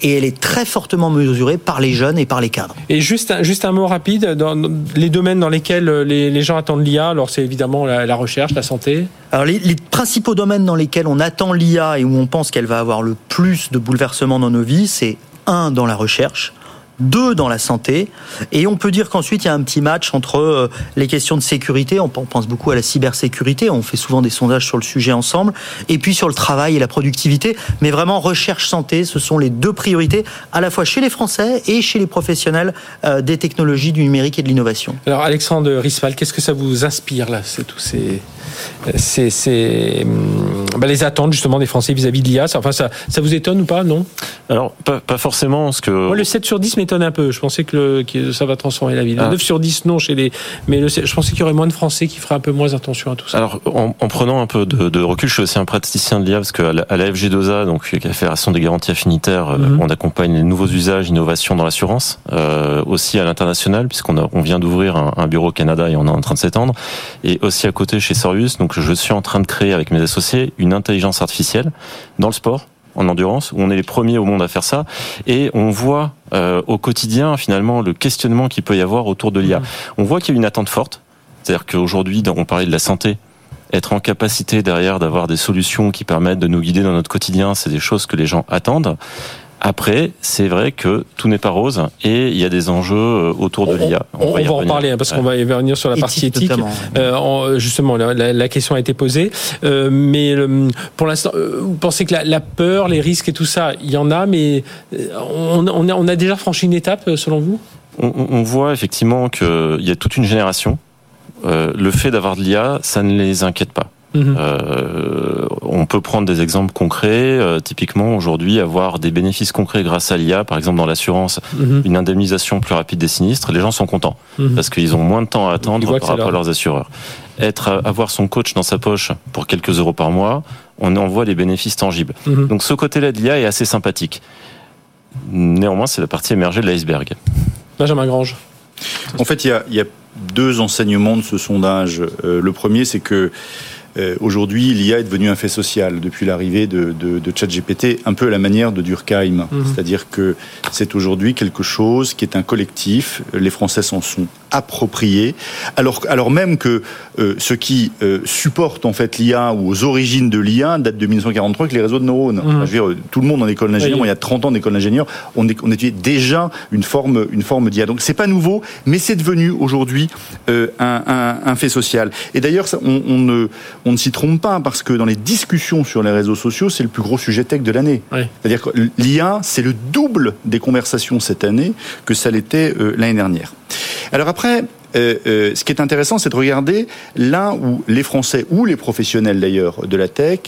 et elle est très fortement mesurée par les jeunes et par les cadres. Et juste un, juste un mot rapide, dans les domaines dans lesquels les, gens attendent l'IA, alors c'est évidemment la, recherche, la santé. Alors les, les, principaux domaines dans lesquels on attend l'IA et où on pense qu'elle va avoir le plus de bouleversements dans nos vies, c'est un dans la recherche, deux dans la santé. Et on peut dire qu'ensuite, il y a un petit match entre euh, les questions de sécurité, on pense beaucoup à la cybersécurité, on fait souvent des sondages sur le sujet ensemble, et puis sur le travail et la productivité. Mais vraiment, recherche santé, ce sont les deux priorités, à la fois chez les Français et chez les professionnels euh, des technologies, du numérique et de l'innovation. Alors Alexandre Risval, qu'est-ce que ça vous inspire là, tous ces c'est hum, bah, les attentes justement des Français vis-à-vis de l'IA. Enfin, ça, ça vous étonne ou pas, non? Alors, pas, pas forcément. Parce que... Moi, le 7 sur 10 m'étonne un peu. Je pensais que, le, que, ça va transformer la vie. Le 9 ah. sur 10, non, chez les. Mais le, je pensais qu'il y aurait moins de Français qui feraient un peu moins attention à tout ça. Alors, en, en prenant un peu de, de, recul, je suis aussi un praticien de l'IA parce qu'à la, à la FG2A, donc, la Fédération des garanties affinitaires, euh, mhm. on accompagne les nouveaux usages, innovations dans l'assurance, euh, aussi à l'international, puisqu'on on vient d'ouvrir un, un, bureau au Canada et on est en train de s'étendre. Et aussi à côté chez Donc je suis en train de créer avec mes associés une intelligence artificielle dans le sport en endurance, où on est les premiers au monde à faire ça, et on voit euh, au quotidien finalement le questionnement qu'il peut y avoir autour de l'IA. Mmh. On voit qu'il y a une attente forte, c'est-à-dire qu'aujourd'hui, on parlait de la santé, être en capacité derrière d'avoir des solutions qui permettent de nous guider dans notre quotidien, c'est des choses que les gens attendent. Après, c'est vrai que tout n'est pas rose et il y a des enjeux euh, autour de l'IA. On, va, en reparler hein, parce qu'on va y revenir sur la partie éthique. Euh, justement, la, question a été posée, euh, mais pour l'instant, vous pensez que la, peur, les risques et tout ça, il y en a, mais on, on, a, déjà franchi une étape selon vous? On, voit effectivement qu'il y a toute une génération. le fait d'avoir de l'IA, ça ne les inquiète pas. Mhm. Euh, on peut prendre des exemples concrets. Euh, typiquement, aujourd'hui, avoir des bénéfices concrets grâce à l'IA, par exemple dans l'assurance, mhm. une indemnisation plus rapide des sinistres, les gens sont contents mhm. parce qu'ils ont moins de temps à attendre par rapport à leurs assureurs. Être, avoir son coach dans sa poche pour quelques euros par mois, on en voit les bénéfices tangibles. Donc ce côté-là de l'IA est assez sympathique. Néanmoins, c'est la partie émergée de l'iceberg. Benjamin Grange. En fait, il y a, y a, deux enseignements de ce sondage. Euh, le premier, c'est que euh, aujourd'hui, l'IA est devenue un fait social depuis l'arrivée de, de, de, ChatGPT, un peu à la manière de Durkheim. Mhm. C'est-à-dire que c'est aujourd'hui quelque chose qui est un collectif. Les Français s'en sont appropriés, alors, alors même que euh, ce qui euh, supporte en fait l'IA ou aux origines de l'IA date de 1943 avec les réseaux de neurones. Mhm. je veux dire, tout le monde en école d'ingénieur, il y a 30 ans d'école d'ingénieur, on, on étudiait déjà une forme, une forme d'IA. Donc c'est pas nouveau, mais c'est devenu aujourd'hui un, un, un, fait social. Et d'ailleurs, on, on ne on ne s'y trompe pas parce que dans les discussions sur les réseaux sociaux, c'est le plus gros sujet tech de l'année. C'est-à-dire que l'IA, c'est le double des conversations cette année que ça l'était euh, l'année dernière. Alors après, euh, euh, ce qui est intéressant, c'est de regarder là où les Français ou les professionnels d'ailleurs de la tech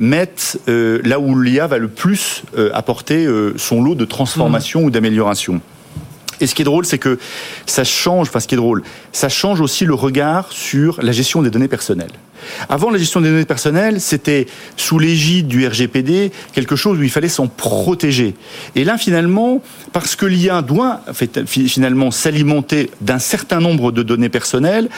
mettent là où l'IA va le plus apporter son lot de transformation mmh. ou d'amélioration. Et ce qui est drôle, c'est que ça change, enfin ce qui est drôle, ça change aussi le regard sur la gestion des données personnelles. Avant, la gestion des données personnelles, c'était sous l'égide du RGPD quelque chose où il fallait s'en protéger. Et là, finalement, parce que l'IA doit finalement s'alimenter d'un certain nombre de données personnelles,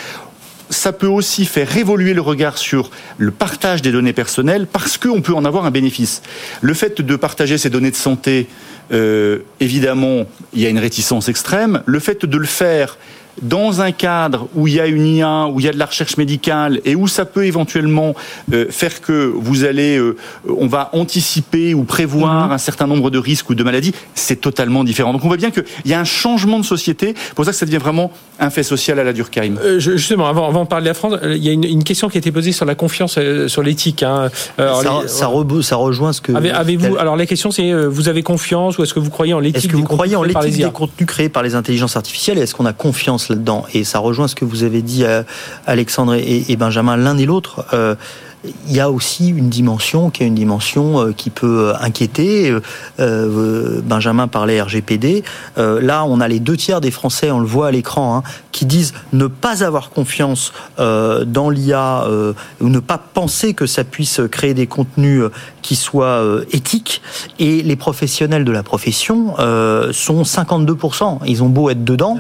ça peut aussi faire évoluer le regard sur le partage des données personnelles parce qu'on peut en avoir un bénéfice. Le fait de partager ces données de santé, évidemment, il y a une réticence extrême. Le fait de le faire dans un cadre où il y a une IA, où il y a de la recherche médicale et où ça peut éventuellement euh, faire que vous allez, euh, on va anticiper ou prévoir mhm. un certain nombre de risques ou de maladies, c'est totalement différent. Donc on voit bien qu'il y a un changement de société. C'est pour ça que ça devient vraiment un fait social à la Durkheim. Euh, justement, avant, avant de parler de la France, il y a une, question qui a été posée sur la confiance, sur l'éthique. Hein. ça, ça, rejoint ce que. Avez-vous Alors la question c'est, vous avez confiance ou est-ce que vous croyez en l'éthique Est-ce que vous croyez en l'éthique des contenus créés par les intelligences artificielles et est-ce qu'on a confiance Et ça rejoint ce que vous avez dit, euh, Alexandre et, Benjamin, l'un et l'autre. Euh, il y a aussi une dimension qui est une dimension euh, qui peut inquiéter. Benjamin parlait RGPD. là, on a les deux tiers des Français, on le voit à l'écran, hein, qui disent ne pas avoir confiance dans l'IA ou ne pas penser que ça puisse créer des contenus qui soient éthiques. Et les professionnels de la profession sont 52%. Ils ont beau être dedans,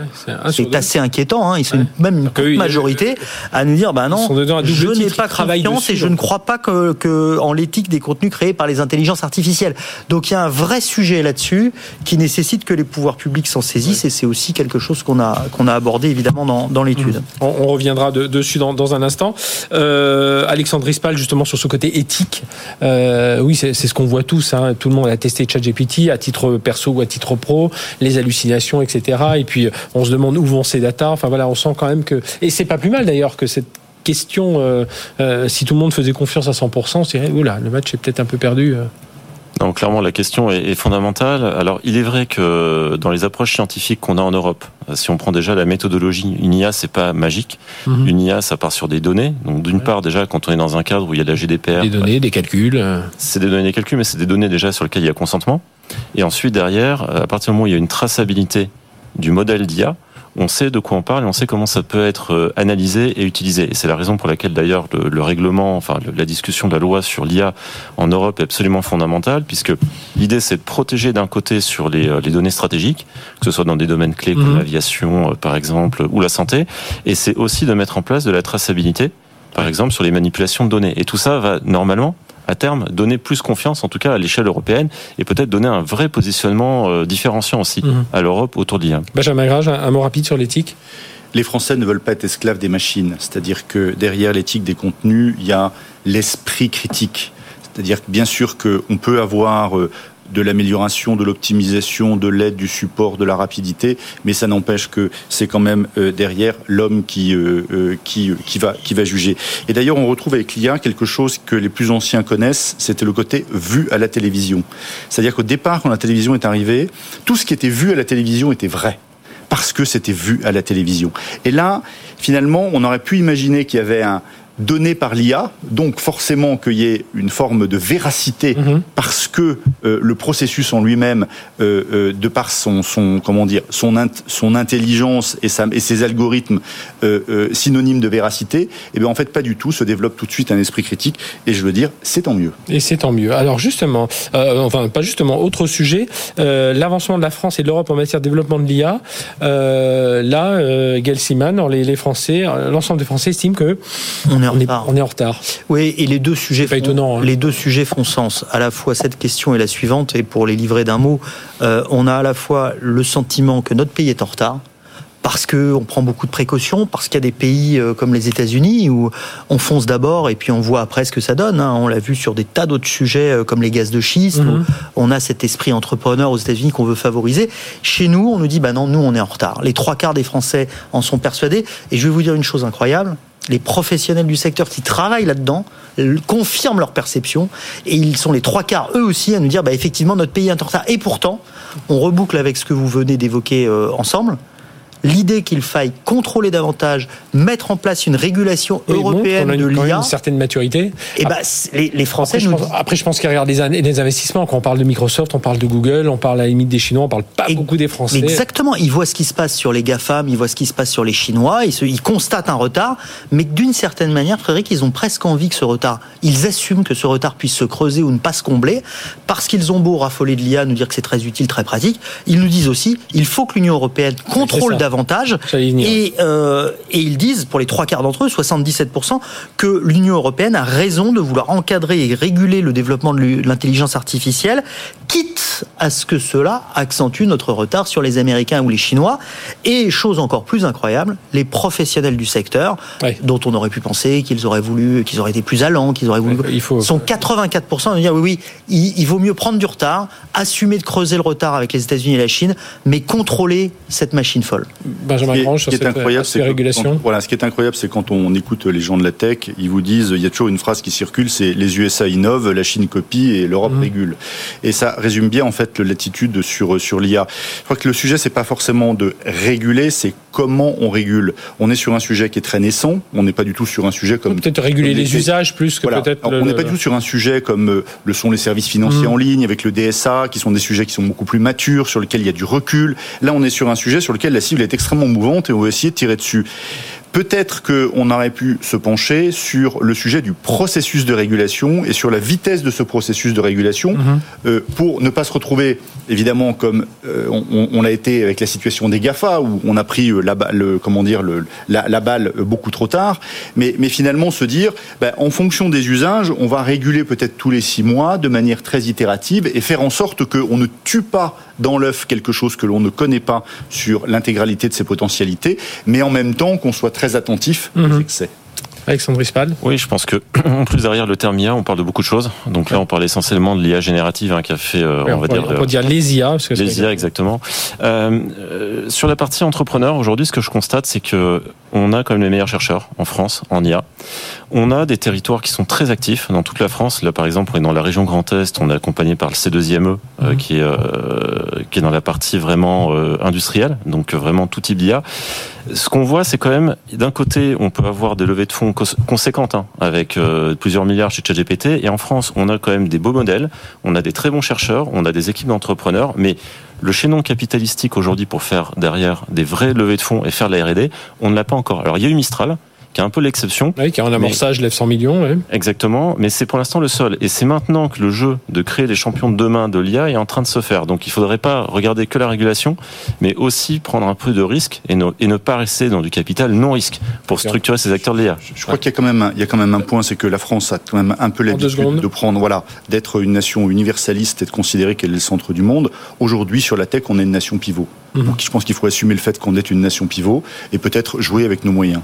c'est assez inquiétant. Hein. Ils sont même une majorité à nous dire bah non, je n'ai pas confiance et je ne crois pas que, en l'éthique des contenus créés par les intelligences artificielles. Donc il y a un vrai sujet là-dessus qui nécessite que les pouvoirs publics s'en saisissent et c'est aussi quelque chose qu'on a qu'on a abordé évidemment dans, dans l'étude. Mmh. On, reviendra dessus dans, dans, un instant. Euh, Alexandre Rispal justement sur ce côté éthique. Euh, oui, c'est ce qu'on voit tous. Hein. Tout le monde a testé ChatGPT à titre perso ou à titre pro, les hallucinations, etc. Et puis on se demande où vont ces datas. Enfin voilà, on sent quand même que et c'est pas plus mal d'ailleurs que cette question, euh, euh, si tout le monde faisait confiance à 100%, on dirait, oula, le match est peut-être un peu perdu. Euh. Non, clairement, la question est, fondamentale. Alors, il est vrai que dans les approches scientifiques qu'on a en Europe, si on prend déjà la méthodologie, une IA, c'est pas magique. Mhm. Une IA, ça part sur des données. Donc, d'une part, déjà, quand on est dans un cadre où il y a de la GDPR. Des données, des calculs. C'est des données, des calculs, mais c'est des données déjà sur lesquelles il y a consentement. Et ensuite, derrière, à partir du moment où il y a une traçabilité du modèle d'IA, on sait de quoi on parle et on sait comment ça peut être euh, analysé et utilisé. Et c'est la raison pour laquelle d'ailleurs le, règlement, enfin la discussion de la loi sur l'IA en Europe est absolument fondamentale, puisque l'idée c'est de protéger d'un côté sur les, euh, les, données stratégiques, que ce soit dans des domaines clés comme mhm. l'aviation euh, par exemple ou la santé, et c'est aussi de mettre en place de la traçabilité, par exemple sur les manipulations de données. Et tout ça va normalement à terme donner plus confiance, en tout cas à l'échelle européenne, et peut-être donner un vrai positionnement euh, différenciant aussi mhm. à l'Europe autour de l'IA. Benjamin Grage, un mot rapide sur l'éthique les Français ne veulent pas être esclaves des machines. C'est-à-dire que derrière l'éthique des contenus, il y a l'esprit critique. C'est-à-dire bien sûr qu'on peut avoir euh, de l'amélioration, de l'optimisation, de l'aide, du support, de la rapidité, mais ça n'empêche que c'est quand même euh, derrière l'homme qui, euh, euh, qui, qui, va, qui va juger. Et d'ailleurs, on retrouve avec l'IA quelque chose que les plus anciens connaissent, c'était le côté vu à la télévision. C'est-à-dire qu'au départ, quand la télévision est arrivée, tout ce qui était vu à la télévision était vrai parce que c'était vu à la télévision. Et là, finalement, on aurait pu imaginer qu'il y avait un, donné par l'IA, donc forcément qu'il y ait une forme de véracité mhm. parce que euh, le processus en lui-même, euh, euh, de par son, son comment dire, son, son intelligence et, sa, et ses algorithmes synonymes de véracité, eh bien en fait pas du tout, se développe tout de suite un esprit critique et je veux dire c'est tant mieux. Et c'est tant mieux. Alors justement, enfin pas justement, autre sujet, l'avancement de la France et de l'Europe en matière de développement de l'IA. là, Gail Siman, les, les Français, l'ensemble des Français estiment que on est, en retard. Oui, et les deux sujets, font, hein. les deux sujets font sens. À la fois cette question et la suivante, et pour les livrer d'un mot, euh, on a à la fois le sentiment que notre pays est en retard, parce qu'on prend beaucoup de précautions, parce qu'il y a des pays euh, comme les États-Unis où on fonce d'abord et puis on voit après ce que ça donne. Hein. On l'a vu sur des tas d'autres sujets euh, comme les gaz de schiste. Mhm. On a cet esprit entrepreneur aux États-Unis qu'on veut favoriser. Chez nous, on nous dit bah non, nous on est en retard. Les trois quarts des Français en sont persuadés. Et je vais vous dire une chose incroyable les professionnels du secteur qui travaillent là-dedans confirment leur perception et ils sont les trois quarts eux aussi à nous dire bah effectivement notre pays est en retard. Et pourtant on reboucle avec ce que vous venez d'évoquer euh, ensemble l'idée qu'il faille contrôler davantage, mettre en place une régulation européenne de l'IA, une certaine maturité. Et eh ben, les, les, Français. Après, je pense, après, je pense qu'il regarde investissements. Quand on parle de Microsoft, on parle de Google, on parle à la limite des Chinois, on parle pas beaucoup des Français. Exactement. Ils voient ce qui se passe sur les GAFAM, ils voient ce qui se passe sur les Chinois, ils, se, ils constatent un retard, mais d'une certaine manière, Frédéric, ils ont presque envie que ce retard, ils assument que ce retard puisse se creuser ou ne pas se combler, parce qu'ils ont beau raffoler de l'IA, nous dire que c'est très utile, très pratique, ils nous disent aussi, il faut que l'Union européenne contrôle davantage, et, euh, et ils disent, pour les trois quarts d'entre eux, 77%, que l'Union européenne a raison de vouloir encadrer et réguler le développement de l'intelligence artificielle, quitte à ce que cela accentue notre retard sur les Américains ou les Chinois. Et chose encore plus incroyable, les professionnels du secteur, dont on aurait pu penser qu'ils auraient voulu, qu'ils auraient été plus allants, qu'ils auraient voulu, il faut... sont 84% à dire oui, oui, il, il, vaut mieux prendre du retard, assumer de creuser le retard avec les États-Unis et la Chine, mais contrôler cette machine folle. Benjamin Grange, sur cette, incroyable, c'est régulation. voilà, ce qui est incroyable, c'est quand on écoute les gens de la tech, ils vous disent, il y a toujours une phrase qui circule, c'est les USA innovent, la Chine copie et l'Europe mmh. régule. Et ça résume bien en fait l'attitude sur sur l'IA. Je crois que le sujet c'est pas forcément de réguler, c'est comment on régule. On est sur un sujet qui est très naissant. On n'est pas du tout sur un sujet comme peut-être réguler les usages plus que peut-être. On n'est pas du tout sur un sujet comme euh, le sont les services financiers mmh. en ligne avec le DSA, qui sont des sujets qui sont beaucoup plus matures, sur lesquels il y a du recul. Là, on est sur un sujet sur lequel la cible est extrêmement mouvante et on va essayer de tirer dessus. Peut-être qu'on aurait pu se pencher sur le sujet du processus de régulation et sur la vitesse de ce processus de régulation mhm. euh, pour ne pas se retrouver, évidemment, comme euh, on, on, a été avec la situation des GAFA, où on a pris euh, la, le, comment dire, le, la, la, balle beaucoup trop tard, mais, mais finalement se dire, ben, en fonction des usages, on va réguler peut-être tous les six mois de manière très itérative et faire en sorte qu'on ne tue pas dans l'œuf quelque chose que l'on ne connaît pas sur l'intégralité de ses potentialités, mais en même temps qu'on soit très attentif aux mhm. excès. Alexandre Rispal Oui, je pense que en plus derrière le terme IA, on parle de beaucoup de choses. Donc là, on parle essentiellement de l'IA générative hein, qui a fait, euh, on, va dire, on peut dire les IA. Parce que les IA, exactement. Euh, euh, sur la partie entrepreneur, aujourd'hui, ce que je constate, c'est que on a quand même les meilleurs chercheurs en France en IA. On a des territoires qui sont très actifs dans toute la France. Là, par exemple, on est dans la région Grand Est, on est accompagné par le C2IME, euh, qui, est, euh, qui est dans la partie vraiment euh, industrielle, donc vraiment tout type d'IA. Ce qu'on voit, c'est quand même, d'un côté, on peut avoir des levées de fonds conséquentes, hein, avec plusieurs milliards chez ChatGPT, et en France, on a quand même des beaux modèles, on a des très bons chercheurs, on a des équipes d'entrepreneurs, mais le chaînon capitalistique aujourd'hui pour faire derrière des vraies levées de fonds et faire de la R&D, on ne l'a pas encore. Alors il y a eu Mistral, qui est un peu l'exception. Oui, qui a un amorçage, lève 100 millions. Oui. Exactement, mais c'est pour l'instant le seul. Et c'est maintenant que le jeu de créer les champions de demain de l'IA est en train de se faire. Donc il ne faudrait pas regarder que la régulation, mais aussi prendre un peu de risque et ne, et ne pas rester dans du capital non risque pour structurer ces acteurs de l'IA. Je, crois qu'il y a quand même un, il y a quand même un point, c'est que la France a quand même un peu l'habitude de prendre, voilà, d'être une nation universaliste et de considérer qu'elle est le centre du monde. Aujourd'hui, sur la tech, on est une nation pivot. Mhm. Donc je pense qu'il faut assumer le fait qu'on est une nation pivot et peut-être jouer avec nos moyens.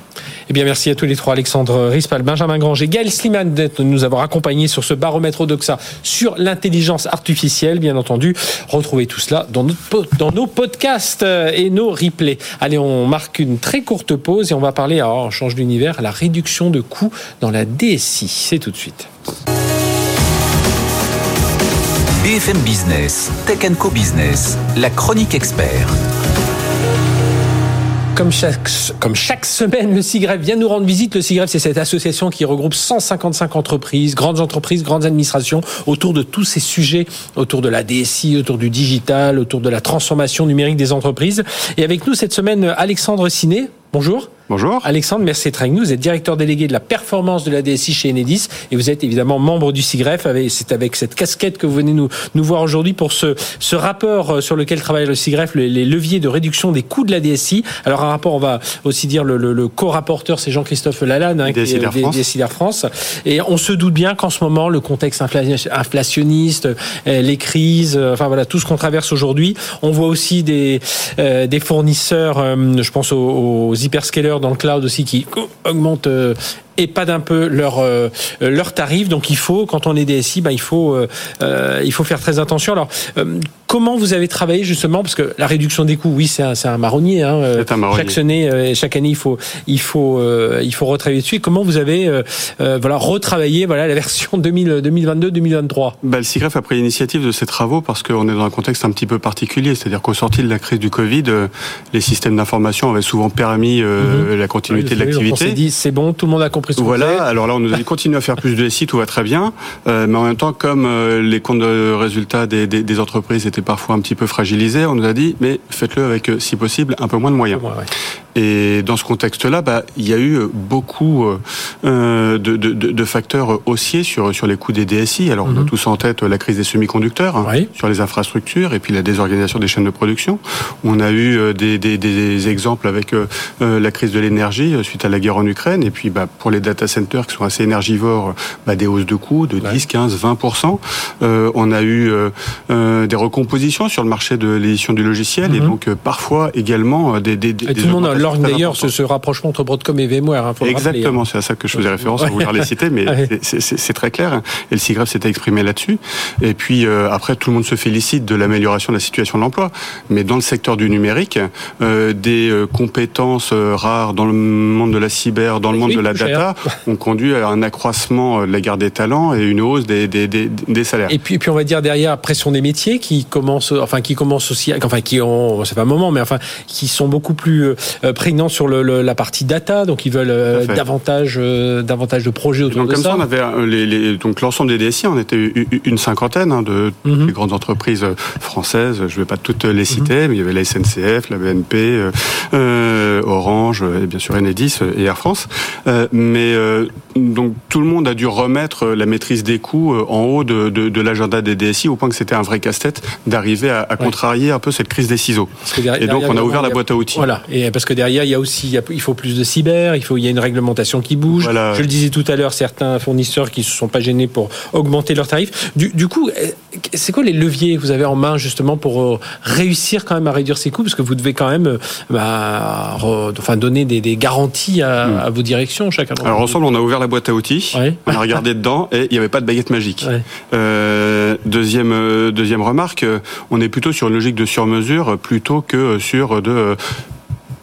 Eh bien, merci à tous les trois, Alexandre Rispal, Benjamin Granger, Gaël Sliman, de nous avoir accompagnés sur ce baromètre Odoxa sur l'intelligence artificielle, bien entendu. Retrouvez tout cela dans, notre, dans nos podcasts et nos replays. Allez, on marque une très courte pause et on va parler, alors on change d'univers, à la réduction de coûts dans la DSI. C'est tout de suite. BFM Business, Tech Co Business, la chronique expert. Comme chaque, semaine, le CIGREF vient nous rendre visite. Le CIGREF, c'est cette association qui regroupe 155 entreprises, grandes entreprises, grandes administrations, autour de tous ces sujets, autour de la DSI, autour du digital, autour de la transformation numérique des entreprises. Et avec nous cette semaine, Alexandre Siné. Bonjour. Bonjour. Alexandre, merci d'être avec nous. Vous êtes directeur délégué de la performance de la DSI chez Enedis et vous êtes évidemment membre du CIGREF. C'est avec cette casquette que vous venez nous, nous voir aujourd'hui pour ce, ce rapport euh, sur lequel travaille le CIGREF, les, leviers de réduction des coûts de la DSI. Alors un rapport, on va aussi dire le, le, co-rapporteur, c'est Jean-Christophe Lalanne, hein, DSI DSI France. Et on se doute bien qu'en ce moment, le contexte inflationniste, euh, les crises, euh, enfin voilà, tout ce qu'on traverse aujourd'hui, on voit aussi des, des fournisseurs, je pense aux, aux hyperscalers dans le cloud aussi qui augmente euh, et pas d'un peu leurs leur tarifs. Donc il faut, quand on est DSI, ben, il faut il faut faire très attention. Alors comment vous avez travaillé justement? Parce que la réduction des coûts, oui, c'est un, un, marronnier. Hein, un marronnier. Chaque année, chaque année, il faut il faut il faut retravailler dessus. comment vous avez voilà retravaillé voilà la version 2022-2023 bah, Le CIGREF a pris l'initiative de ces travaux parce qu'on est dans un contexte un petit peu particulier, c'est-à-dire qu'au sorti de la crise du Covid, les systèmes d'information avaient souvent permis euh, mhm. la continuité de l'activité. On s'est dit c'est bon, tout le monde a compris Voilà, alors là on nous a dit continuez à faire plus de SI, tout va très bien, euh, mais en même temps comme euh, les comptes de résultats des, des, des, entreprises étaient parfois un petit peu fragilisés, on nous a dit mais faites-le avec si possible un peu moins de moyens. Et dans ce contexte-là, bah, il y a eu beaucoup euh, de, de, de, facteurs haussiers sur, sur les coûts des DSI. Alors, on a mhm. tous en tête la crise des semi-conducteurs, hein, sur les infrastructures, et puis la désorganisation des chaînes de production. On a eu euh, des, des, des exemples avec euh, euh, la crise de l'énergie suite à la guerre en Ukraine, et puis bah, pour les data centers qui sont assez énergivores, bah, des hausses de coûts de 10, 15, 20%. Euh, on a eu euh, des recompositions sur le marché de l'édition du logiciel, et mhm. donc parfois également des... des, des lors d'ailleurs ce, rapprochement entre Broadcom et VMware. Hein, Exactement, c'est à ça que je faisais référence, à vouloir les citer, mais c'est très clair. Et le SIGRAF s'était exprimé là-dessus. Et puis euh, après, tout le monde se félicite de l'amélioration de la situation de l'emploi. Mais dans le secteur du numérique, euh, des euh, compétences rares dans le monde de la cyber, dans le monde de la data, ont conduit à un accroissement de la garde des talents et une hausse des, des, des, des salaires. Et puis, puis on va dire derrière pression des métiers qui commencent, enfin qui commencent aussi, enfin qui ont, c'est pas un moment, mais enfin qui sont beaucoup plus prégnants sur le, la partie data, donc ils veulent davantage, davantage de projets autour donc, de comme ça. on avait les, les, donc l'ensemble des DSI, on était une cinquantaine hein, de mhm. grandes entreprises françaises. Je ne vais pas toutes les citer, mhm. mais il y avait la SNCF, la BNP, euh, euh, Orange, et bien sûr Enedis et Air France. Euh, mais donc tout le monde a dû remettre la maîtrise des coûts en haut de, de, de l'agenda des DSI au point que c'était un vrai casse-tête d'arriver à, à contrarier un peu cette crise des ciseaux. et donc on a ouvert la boîte à outils. Voilà. Et parce que derrière il y a aussi il faut plus de cyber, il faut il y a une réglementation qui bouge. Je le disais tout à l'heure, certains fournisseurs qui se sont pas gênés pour augmenter leurs tarifs. Du, du coup, eh, c'est quoi les leviers que vous avez en main justement pour euh, réussir quand même à réduire ces coûts? Parce que vous devez quand même euh, bah, enfin, donner des, des garanties à, hmm. à, vos directions chacun. Alors ensemble, on a ouvert la boîte à outils, on a regardé dedans et il n'y avait pas de baguette magique. Euh, deuxième, euh, deuxième remarque, on est plutôt sur une logique de sur-mesure plutôt que sur de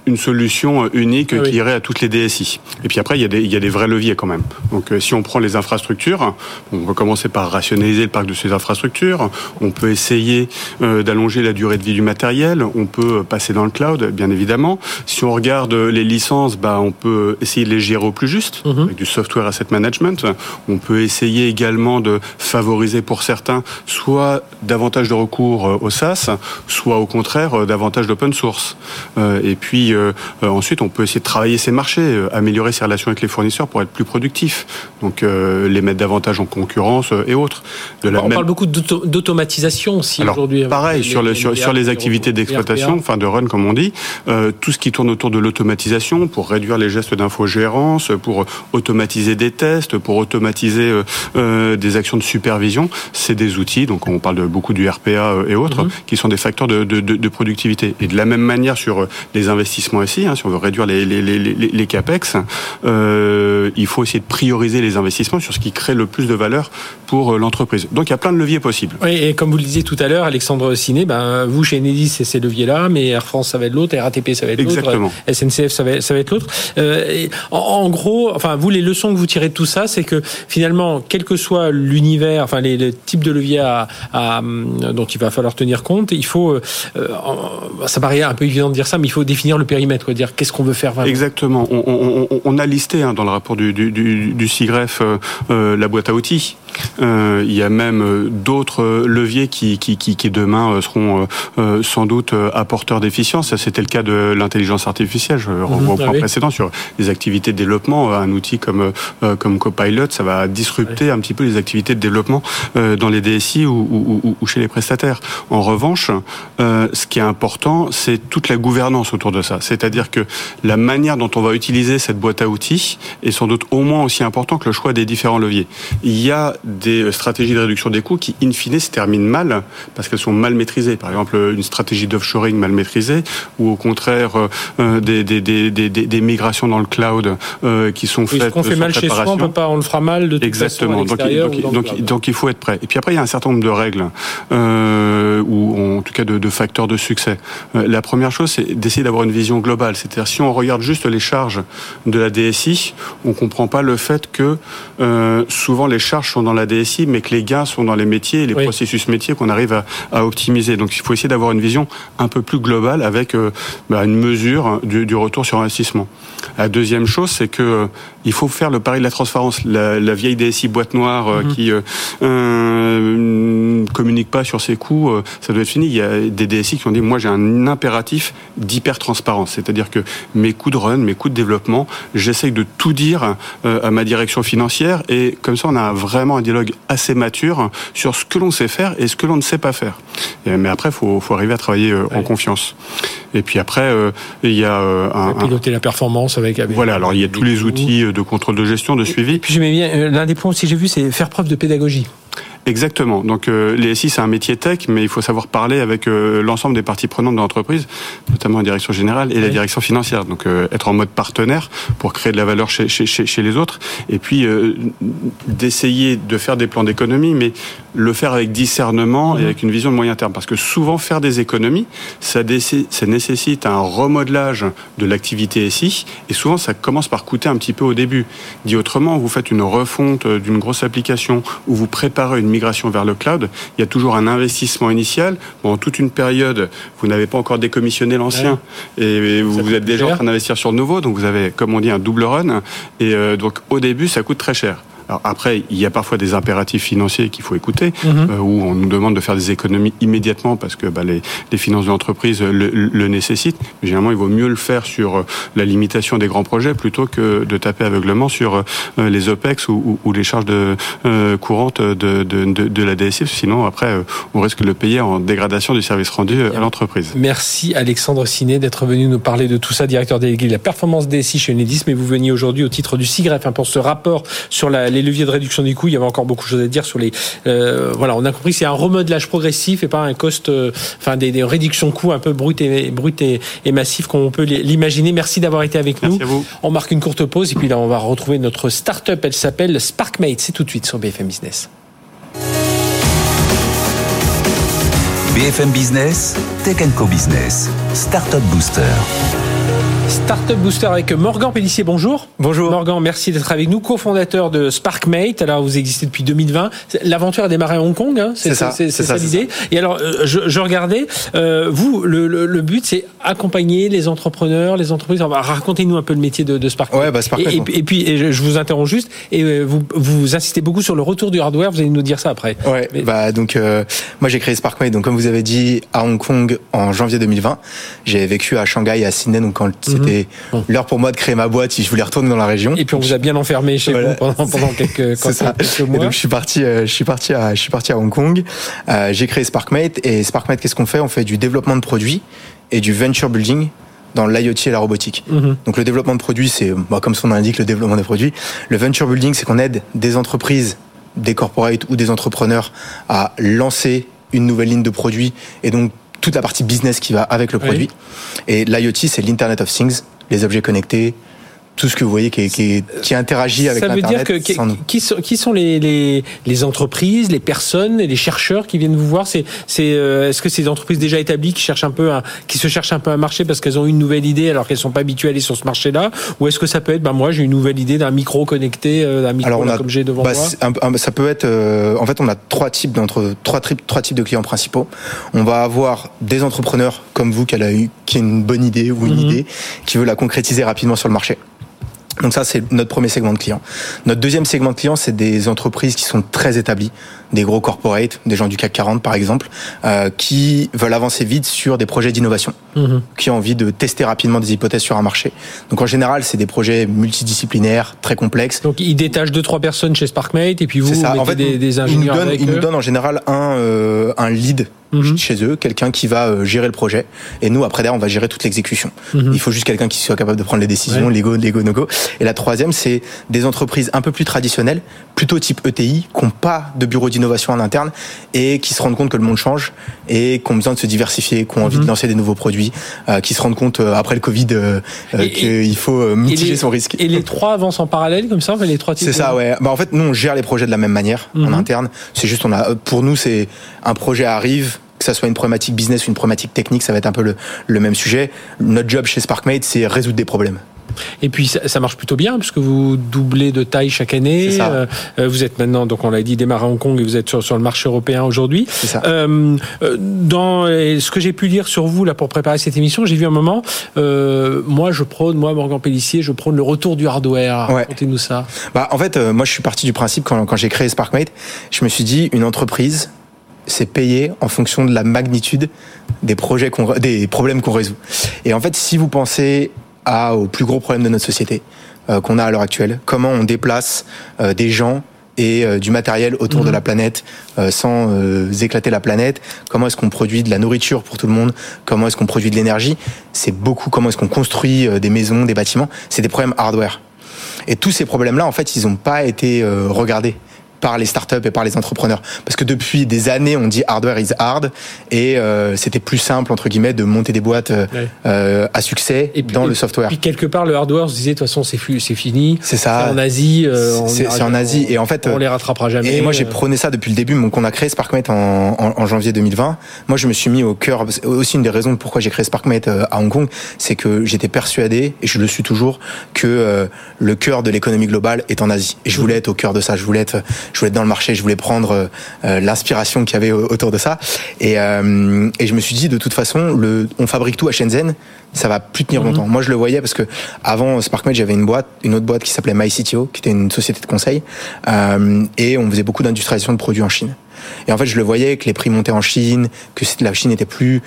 une solution unique ah qui irait à toutes les DSI. Et puis après, il y, a des, il y a des vrais leviers quand même. Donc euh, si on prend les infrastructures, on peut commencer par rationaliser le parc de ces infrastructures, on peut essayer euh, d'allonger la durée de vie du matériel, on peut passer dans le cloud, bien évidemment. Si on regarde les licences, bah, on peut essayer de les gérer au plus juste, mhm. avec du software asset management. On peut essayer également de favoriser pour certains soit davantage de recours euh, au SaaS, soit au contraire davantage d'open source. Et puis euh, ensuite, on peut essayer de travailler ses marchés, euh, améliorer ses relations avec les fournisseurs pour être plus productif. Donc, euh, les mettre davantage en concurrence et autres. De la on parle beaucoup d'automatisation aussi aujourd'hui. Pareil, sur, les, sur, sur, les activités d'exploitation, enfin de run comme on dit, tout ce qui tourne autour de l'automatisation pour réduire les gestes d'infogérance, pour automatiser des tests, pour automatiser des actions de supervision, c'est des outils. Donc, on parle de beaucoup du RPA et autres, mhm. qui sont des facteurs de, de, de productivité. Et de la même manière sur les investissements aussi, hein, si on veut réduire les, les, les, les capex, euh, il faut essayer de prioriser les investissements sur ce qui crée le plus de valeur pour euh, l'entreprise. Donc il y a plein de leviers possibles. Oui, et comme vous le disiez tout à l'heure, Alexandre Ciné, ben, vous chez Enedis, c'est ces leviers-là, mais Air France, ça va être l'autre, RATP, ça va être l'autre, SNCF, ça va, ça va être l'autre. Euh, en, gros, enfin, vous, les leçons que vous tirez de tout ça, c'est que finalement, quel que soit l'univers, enfin, les, types de leviers à, à, dont il va falloir tenir compte, il faut, euh, ça paraît un peu évident de dire ça, mais il faut définir le périmètre, dire qu'est-ce qu'on veut faire vraiment. Exactement. On, on, on a listé hein, dans le rapport du, du, du, du CIGREF euh, euh, la boîte à outils. Euh, il y a même euh, d'autres leviers qui, qui, qui, qui, demain seront euh, sans doute apporteurs d'efficience. C'était le cas de l'intelligence artificielle. Je renvoie au mhm. point ah précédent sur les activités de développement. Un outil comme comme Copilot, ça va disrupter un petit peu les activités de développement dans les DSI ou, ou, ou, chez les prestataires. En revanche, ce qui est important, c'est toute la gouvernance autour de ça. C'est-à-dire que la manière dont on va utiliser cette boîte à outils est sans doute au moins aussi important que le choix des différents leviers. Il y a des stratégies de réduction des coûts qui, in fine, se terminent mal parce qu'elles sont mal maîtrisées. Par exemple, une stratégie d'offshoring mal maîtrisée ou au contraire euh, des, des, des, des, migrations dans le cloud euh, qui sont faites. Ce qu'on fait mal chez soi, on, peut pas, on le fera mal de toute Exactement. Façon donc, donc, donc, il faut être prêt. Et puis après, il y a un certain nombre de règles euh, ou en tout cas de, de facteurs de succès. Euh, la première chose, c'est d'essayer d'avoir une vision globale. C'est-à-dire si on regarde juste les charges de la DSI, on comprend pas le fait que euh, souvent les charges sont dans la DSI, mais que les gains sont dans les métiers et les processus métiers qu'on arrive à, à, optimiser. Donc il faut essayer d'avoir une vision un peu plus globale avec euh, bah, une mesure du, du, retour sur investissement. La deuxième chose, c'est que euh, il faut faire le pari de la transparence. La, la vieille DSI boîte noire euh, mhm. qui euh, communique pas sur ses coûts, ça doit être fini. Il y a des DSI qui ont dit moi j'ai un impératif d'hyper transparence, c'est-à-dire que mes coûts de run, mes coûts de développement, j'essaye de tout dire à ma direction financière et comme ça on a vraiment un dialogue assez mature sur ce que l'on sait faire et ce que l'on ne sait pas faire. mais après, faut, faut arriver à travailler en confiance. Et puis après, il y a un, piloter la performance avec, voilà. Alors il y a tous les outils de contrôle de gestion, de suivi. Et puis j'aimais bien l'un des points aussi j'ai vu, c'est faire preuve de pédagogie. Exactement. Donc euh, les SI, c'est un métier tech, mais il faut savoir parler avec euh, l'ensemble des parties prenantes de l'entreprise, notamment la direction générale et la direction financière. Donc euh, être en mode partenaire pour créer de la valeur chez, chez, chez les autres, et puis d'essayer de faire des plans d'économie, mais le faire avec discernement et avec une vision de moyen terme. Parce que souvent, faire des économies, ça, ça nécessite un remodelage de l'activité SI, et souvent, ça commence par coûter un petit peu au début. Dit autrement, vous faites une refonte d'une grosse application, ou vous préparez une migration vers le cloud, il y a toujours un investissement initial. Bon, toute une période, vous n'avez pas encore décommissionné l'ancien et vous, êtes déjà en train d'investir sur le nouveau, donc vous avez, comme on dit, un double run. Et euh, donc au début, ça coûte très cher. Alors après, il y a parfois des impératifs financiers qu'il faut écouter, mhm. euh, où on nous demande de faire des économies immédiatement parce que bah, les, les, finances de l'entreprise le, le, nécessitent. Mais généralement, il vaut mieux le faire sur euh, la limitation des grands projets plutôt que de taper aveuglement sur euh, les OPEX ou, ou, les charges de, courantes de, de, de, de la DSI. Sinon, après, on risque de le payer en dégradation du service rendu à l'entreprise. Merci Alexandre Siné d'être venu nous parler de tout ça, directeur délégué de la performance DSI chez Enedis. Mais vous veniez aujourd'hui au titre du SIGREF hein, pour ce rapport sur la les leviers de réduction des coûts. Il y avait encore beaucoup de choses à dire sur les. Euh, voilà, on a compris que c'est un remodelage progressif et pas un cost, euh, enfin des, réductions de coûts un peu brutes et, brut et, et qu'on peut l'imaginer. Merci d'avoir été avec nous. On marque une courte pause et puis là on va retrouver notre start-up. Elle s'appelle Sparkmate. C'est tout de suite sur BFM Business. BFM Business, Tech Co Business, Startup Booster. Startup Booster avec Morgan Pellissier, bonjour. Bonjour. Morgan, merci d'être avec nous, cofondateur de Sparkmate. Alors, vous existez depuis 2020. L'aventure a démarré à Hong Kong, hein c'est ça, c'est ça, l'idée. Et alors, euh, je, je regardais, euh, vous, le, le, but, c'est accompagner les entrepreneurs, les entreprises. Racontez-nous un peu le métier de, de Sparkmate. Ouais, bah, Sparkmate. Et, et, puis, je vous interromps juste, et euh, vous, vous insistez beaucoup sur le retour du hardware. Vous allez nous dire ça après. Ouais, bah donc moi j'ai créé Sparkmate. Donc comme vous avez dit, à Hong Kong en janvier 2020. J'ai vécu à Shanghai et à Sydney, donc quand mhm. c'était pour moi de créer ma boîte si je voulais retourner dans la région. Et puis on vous a bien enfermé chez vous pendant, pendant quelques, quelques, mois. Et donc je suis parti, euh, je suis parti à, je suis parti à Hong Kong. Euh, j'ai créé Sparkmate et Sparkmate, qu'est-ce qu'on fait? On fait du développement de produits et du venture building dans l'IoT et la robotique. Mhm. Donc le développement de produits, c'est bah, comme son nom l'indique, le développement des produits. Le venture building, c'est qu'on aide des entreprises, des corporates ou des entrepreneurs à lancer une nouvelle ligne de produits et donc toute la partie business qui va avec le produit. Et l'IoT, c'est l'Internet of Things les objets connectés, tout ce que vous voyez qui, qui, qui interagit avec l'Internet. Ça veut dire que qui, sont, qui sont les, les, les, entreprises, les personnes, les chercheurs qui viennent vous voir? C'est c'est euh, est-ce que c'est des entreprises déjà établies qui cherchent un peu à, qui se cherchent un peu à marcher parce qu'elles ont une nouvelle idée alors qu'elles sont pas habituées à aller sur ce marché-là? Ou est-ce que ça peut être ben moi j'ai une nouvelle idée d'un micro connecté, euh, d'un micro comme j'ai devant bah, moi? Ça peut être euh, en fait on a trois types d'entre trois, trois types de clients principaux. On va avoir des entrepreneurs comme vous qui a eu qui a une bonne idée ou une mhm. idée qui veut la concrétiser rapidement sur le marché. Donc ça, c'est notre premier segment de clients. Notre deuxième segment de clients, c'est des entreprises qui sont très établies, des gros corporates, des gens du CAC 40 par exemple, euh, qui veulent avancer vite sur des projets d'innovation, mhm. qui ont envie de tester rapidement des hypothèses sur un marché. Donc en général, c'est des projets multidisciplinaires, très complexes. Donc ils détachent deux trois personnes chez Sparkmate et puis vous, vous mettez en fait, des, des ingénieurs. Ils nous donnent, en général un euh, un lead mhm. chez eux, quelqu'un qui va euh, gérer le projet. Et nous, après derrière, on va gérer toute l'exécution. Mhm. Il faut juste quelqu'un qui soit capable de prendre les décisions, les go, les go, no go. Et la troisième, c'est des entreprises un peu plus traditionnelles, plutôt type ETI, qui n'ont pas de bureau d'innovation en interne et qui se rendent compte que le monde change et qui ont besoin de se diversifier, qui ont envie de mhm. lancer des nouveaux produits, euh, qui se rendent compte euh, après le Covid qu'il faut mitiger son risque. Et les trois avancent en parallèle comme ça, les trois C'est ça, ouais. Bah, en fait, nous, on gère les projets de la même manière en interne. C'est juste, on a, pour nous, c'est un projet arrive, que ça soit une problématique business ou une problématique technique, ça va être un peu le, le même sujet. Notre job chez SparkMate, c'est résoudre des problèmes. Et puis ça, marche plutôt bien puisque vous doublez de taille chaque année. Euh, euh, vous êtes maintenant, donc on l'a dit, démarré à Hong Kong et vous êtes sur, sur le marché européen aujourd'hui. Euh, dans ce que j'ai pu lire sur vous là pour préparer cette émission, j'ai vu un moment. moi, je prône, moi Morgan Pellissier, je prône le retour du hardware. Ouais. Racontez-nous ça. Bah en fait, moi je suis parti du principe quand, quand j'ai créé SparkMate, je me suis dit une entreprise c'est payé en fonction de la magnitude des projets qu'on, des problèmes qu'on résout. Et en fait, si vous pensez à, au plus gros problème de notre société euh, qu'on a à l'heure actuelle, comment on déplace euh, des gens et euh, du matériel autour de mhm. la planète sans éclater la planète? Comment est-ce qu'on produit de la nourriture pour tout le monde? Comment est-ce qu'on produit de l'énergie? C'est beaucoup comment est-ce qu'on construit des maisons, des bâtiments. C'est des problèmes hardware. Et tous ces problèmes-là, en fait, ils n'ont pas été regardés par les startups et par les entrepreneurs. Parce que depuis des années, on dit hardware is hard et euh, c'était plus simple entre guillemets de monter des boîtes euh, euh à succès et puis, dans le software. Puis quelque part, le hardware, on se disait de toute façon c'est c'est fini. C'est ça. En Asie, euh, c'est en Asie et en fait on les rattrapera jamais. Et moi j'ai prôné ça depuis le début. Donc on a créé SparkMate en, en, en, janvier 2020. Moi je me suis mis au cœur. Aussi une des raisons pourquoi j'ai créé SparkMate à Hong Kong, c'est que j'étais persuadé et je le suis toujours que le cœur de l'économie globale est en Asie. Et je voulais être au cœur de ça. Je voulais être je voulais être dans le marché, je voulais prendre euh, euh, l'inspiration qu'il y avait autour de ça. Et, euh, et je me suis dit, de toute façon, le, on fabrique tout à Shenzhen, ça va plus tenir mhm. longtemps. Moi, je le voyais parce que avant SparkMate, j'avais une boîte, une autre boîte qui s'appelait MyCTO, qui était une société de conseil, et on faisait beaucoup d'industrialisation de produits en Chine. Et en fait, je le voyais que les prix montaient en Chine, que la Chine était plus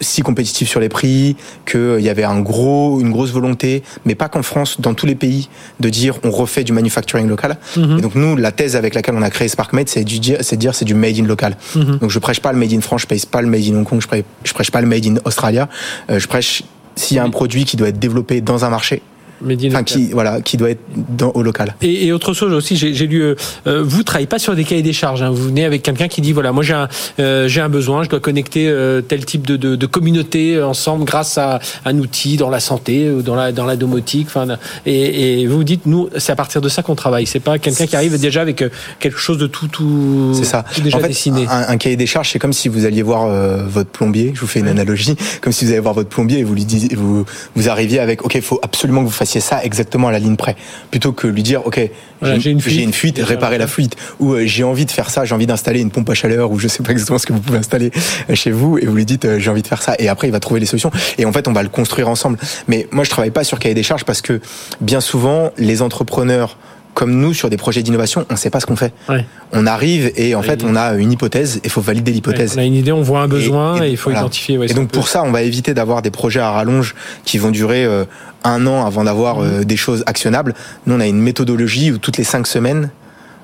si compétitif sur les prix, qu'il y avait un gros, une grosse volonté, mais pas qu'en France, dans tous les pays, de dire on refait du manufacturing local. Mhm. Et donc nous, la thèse avec laquelle on a créé SparkMate, c'est de dire c'est du made in local. Mhm. Donc je prêche pas le made in France, je prêche pas le made in Hong Kong, je prêche, je prêche pas le made in Australia. Euh, je prêche s'il y a un produit qui doit être développé dans un marché, enfin, qui voilà qui doit être dans, au local. Et, et autre chose aussi, j'ai lu, euh, euh, vous travaillez pas sur des cahiers des charges. Hein. Vous venez avec quelqu'un qui dit voilà, moi j'ai un euh, j'ai un besoin, je dois connecter euh, tel type de, de, de, communauté ensemble grâce à un outil dans la santé ou dans la dans la domotique. Enfin, et, et vous dites nous c'est à partir de ça qu'on travaille. C'est pas quelqu'un qui arrive déjà avec quelque chose de tout tout. C'est ça. déjà en fait, dessiné. Un, un, cahier des charges, c'est comme si vous alliez voir votre plombier. Je vous fais une analogie, comme si vous allez voir votre plombier et vous lui disiez vous vous arriviez avec ok, il faut absolument que vous fassiez ça exactement à la ligne près, plutôt que lui dire ok j'ai une, fuite, une fuite réparer la fuite, ou euh, j'ai envie de faire ça, j'ai envie d'installer une pompe à chaleur, ou je sais pas exactement ce que vous pouvez installer euh, chez vous, et vous lui dites euh, j'ai envie de faire ça, et après il va trouver les solutions, et en fait on va le construire ensemble. Mais moi je travaille pas sur cahier des charges parce que bien souvent les entrepreneurs comme nous, sur des projets d'innovation, on ne sait pas ce qu'on fait. On arrive et en fait, on a une hypothèse et il faut valider l'hypothèse. on a une idée, on voit un besoin et, il faut identifier. et donc pour ça, on va éviter d'avoir des projets à rallonge qui vont durer euh, un an avant d'avoir euh, des choses actionnables. Nous, on a une méthodologie où toutes les cinq semaines,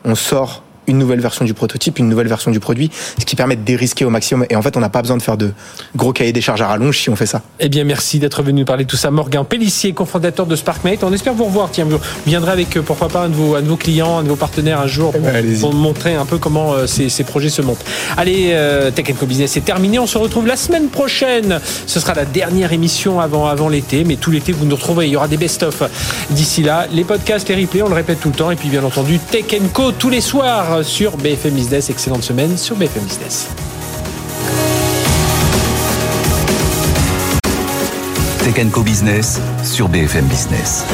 on sort une nouvelle version du prototype, une nouvelle version du produit, ce qui permet de dérisquer au maximum. Et en fait, on n'a pas besoin de faire de gros cahiers des charges à rallonge si on fait ça. Eh bien, merci d'être venu parler de tout ça. Morgan Pellissier, cofondateur de SparkMate. On espère vous revoir. Tiens, vous viendrez avec, euh, pourquoi pas, un de vos, un de vos clients, un de vos partenaires un jour pour, eh montrer un peu comment euh, ces, ces, projets se montent. Allez, euh, Tech Co Business est terminé. On se retrouve la semaine prochaine. Ce sera la dernière émission avant, avant l'été. Mais tout l'été, vous nous retrouverez. Il y aura des best-of d'ici là. Les podcasts, les replays, on le répète tout le temps. Et puis, bien entendu, Tech Co tous les soirs sur BFM Business. Excellente semaine sur BFM Business. Tech Co Business sur BFM Business.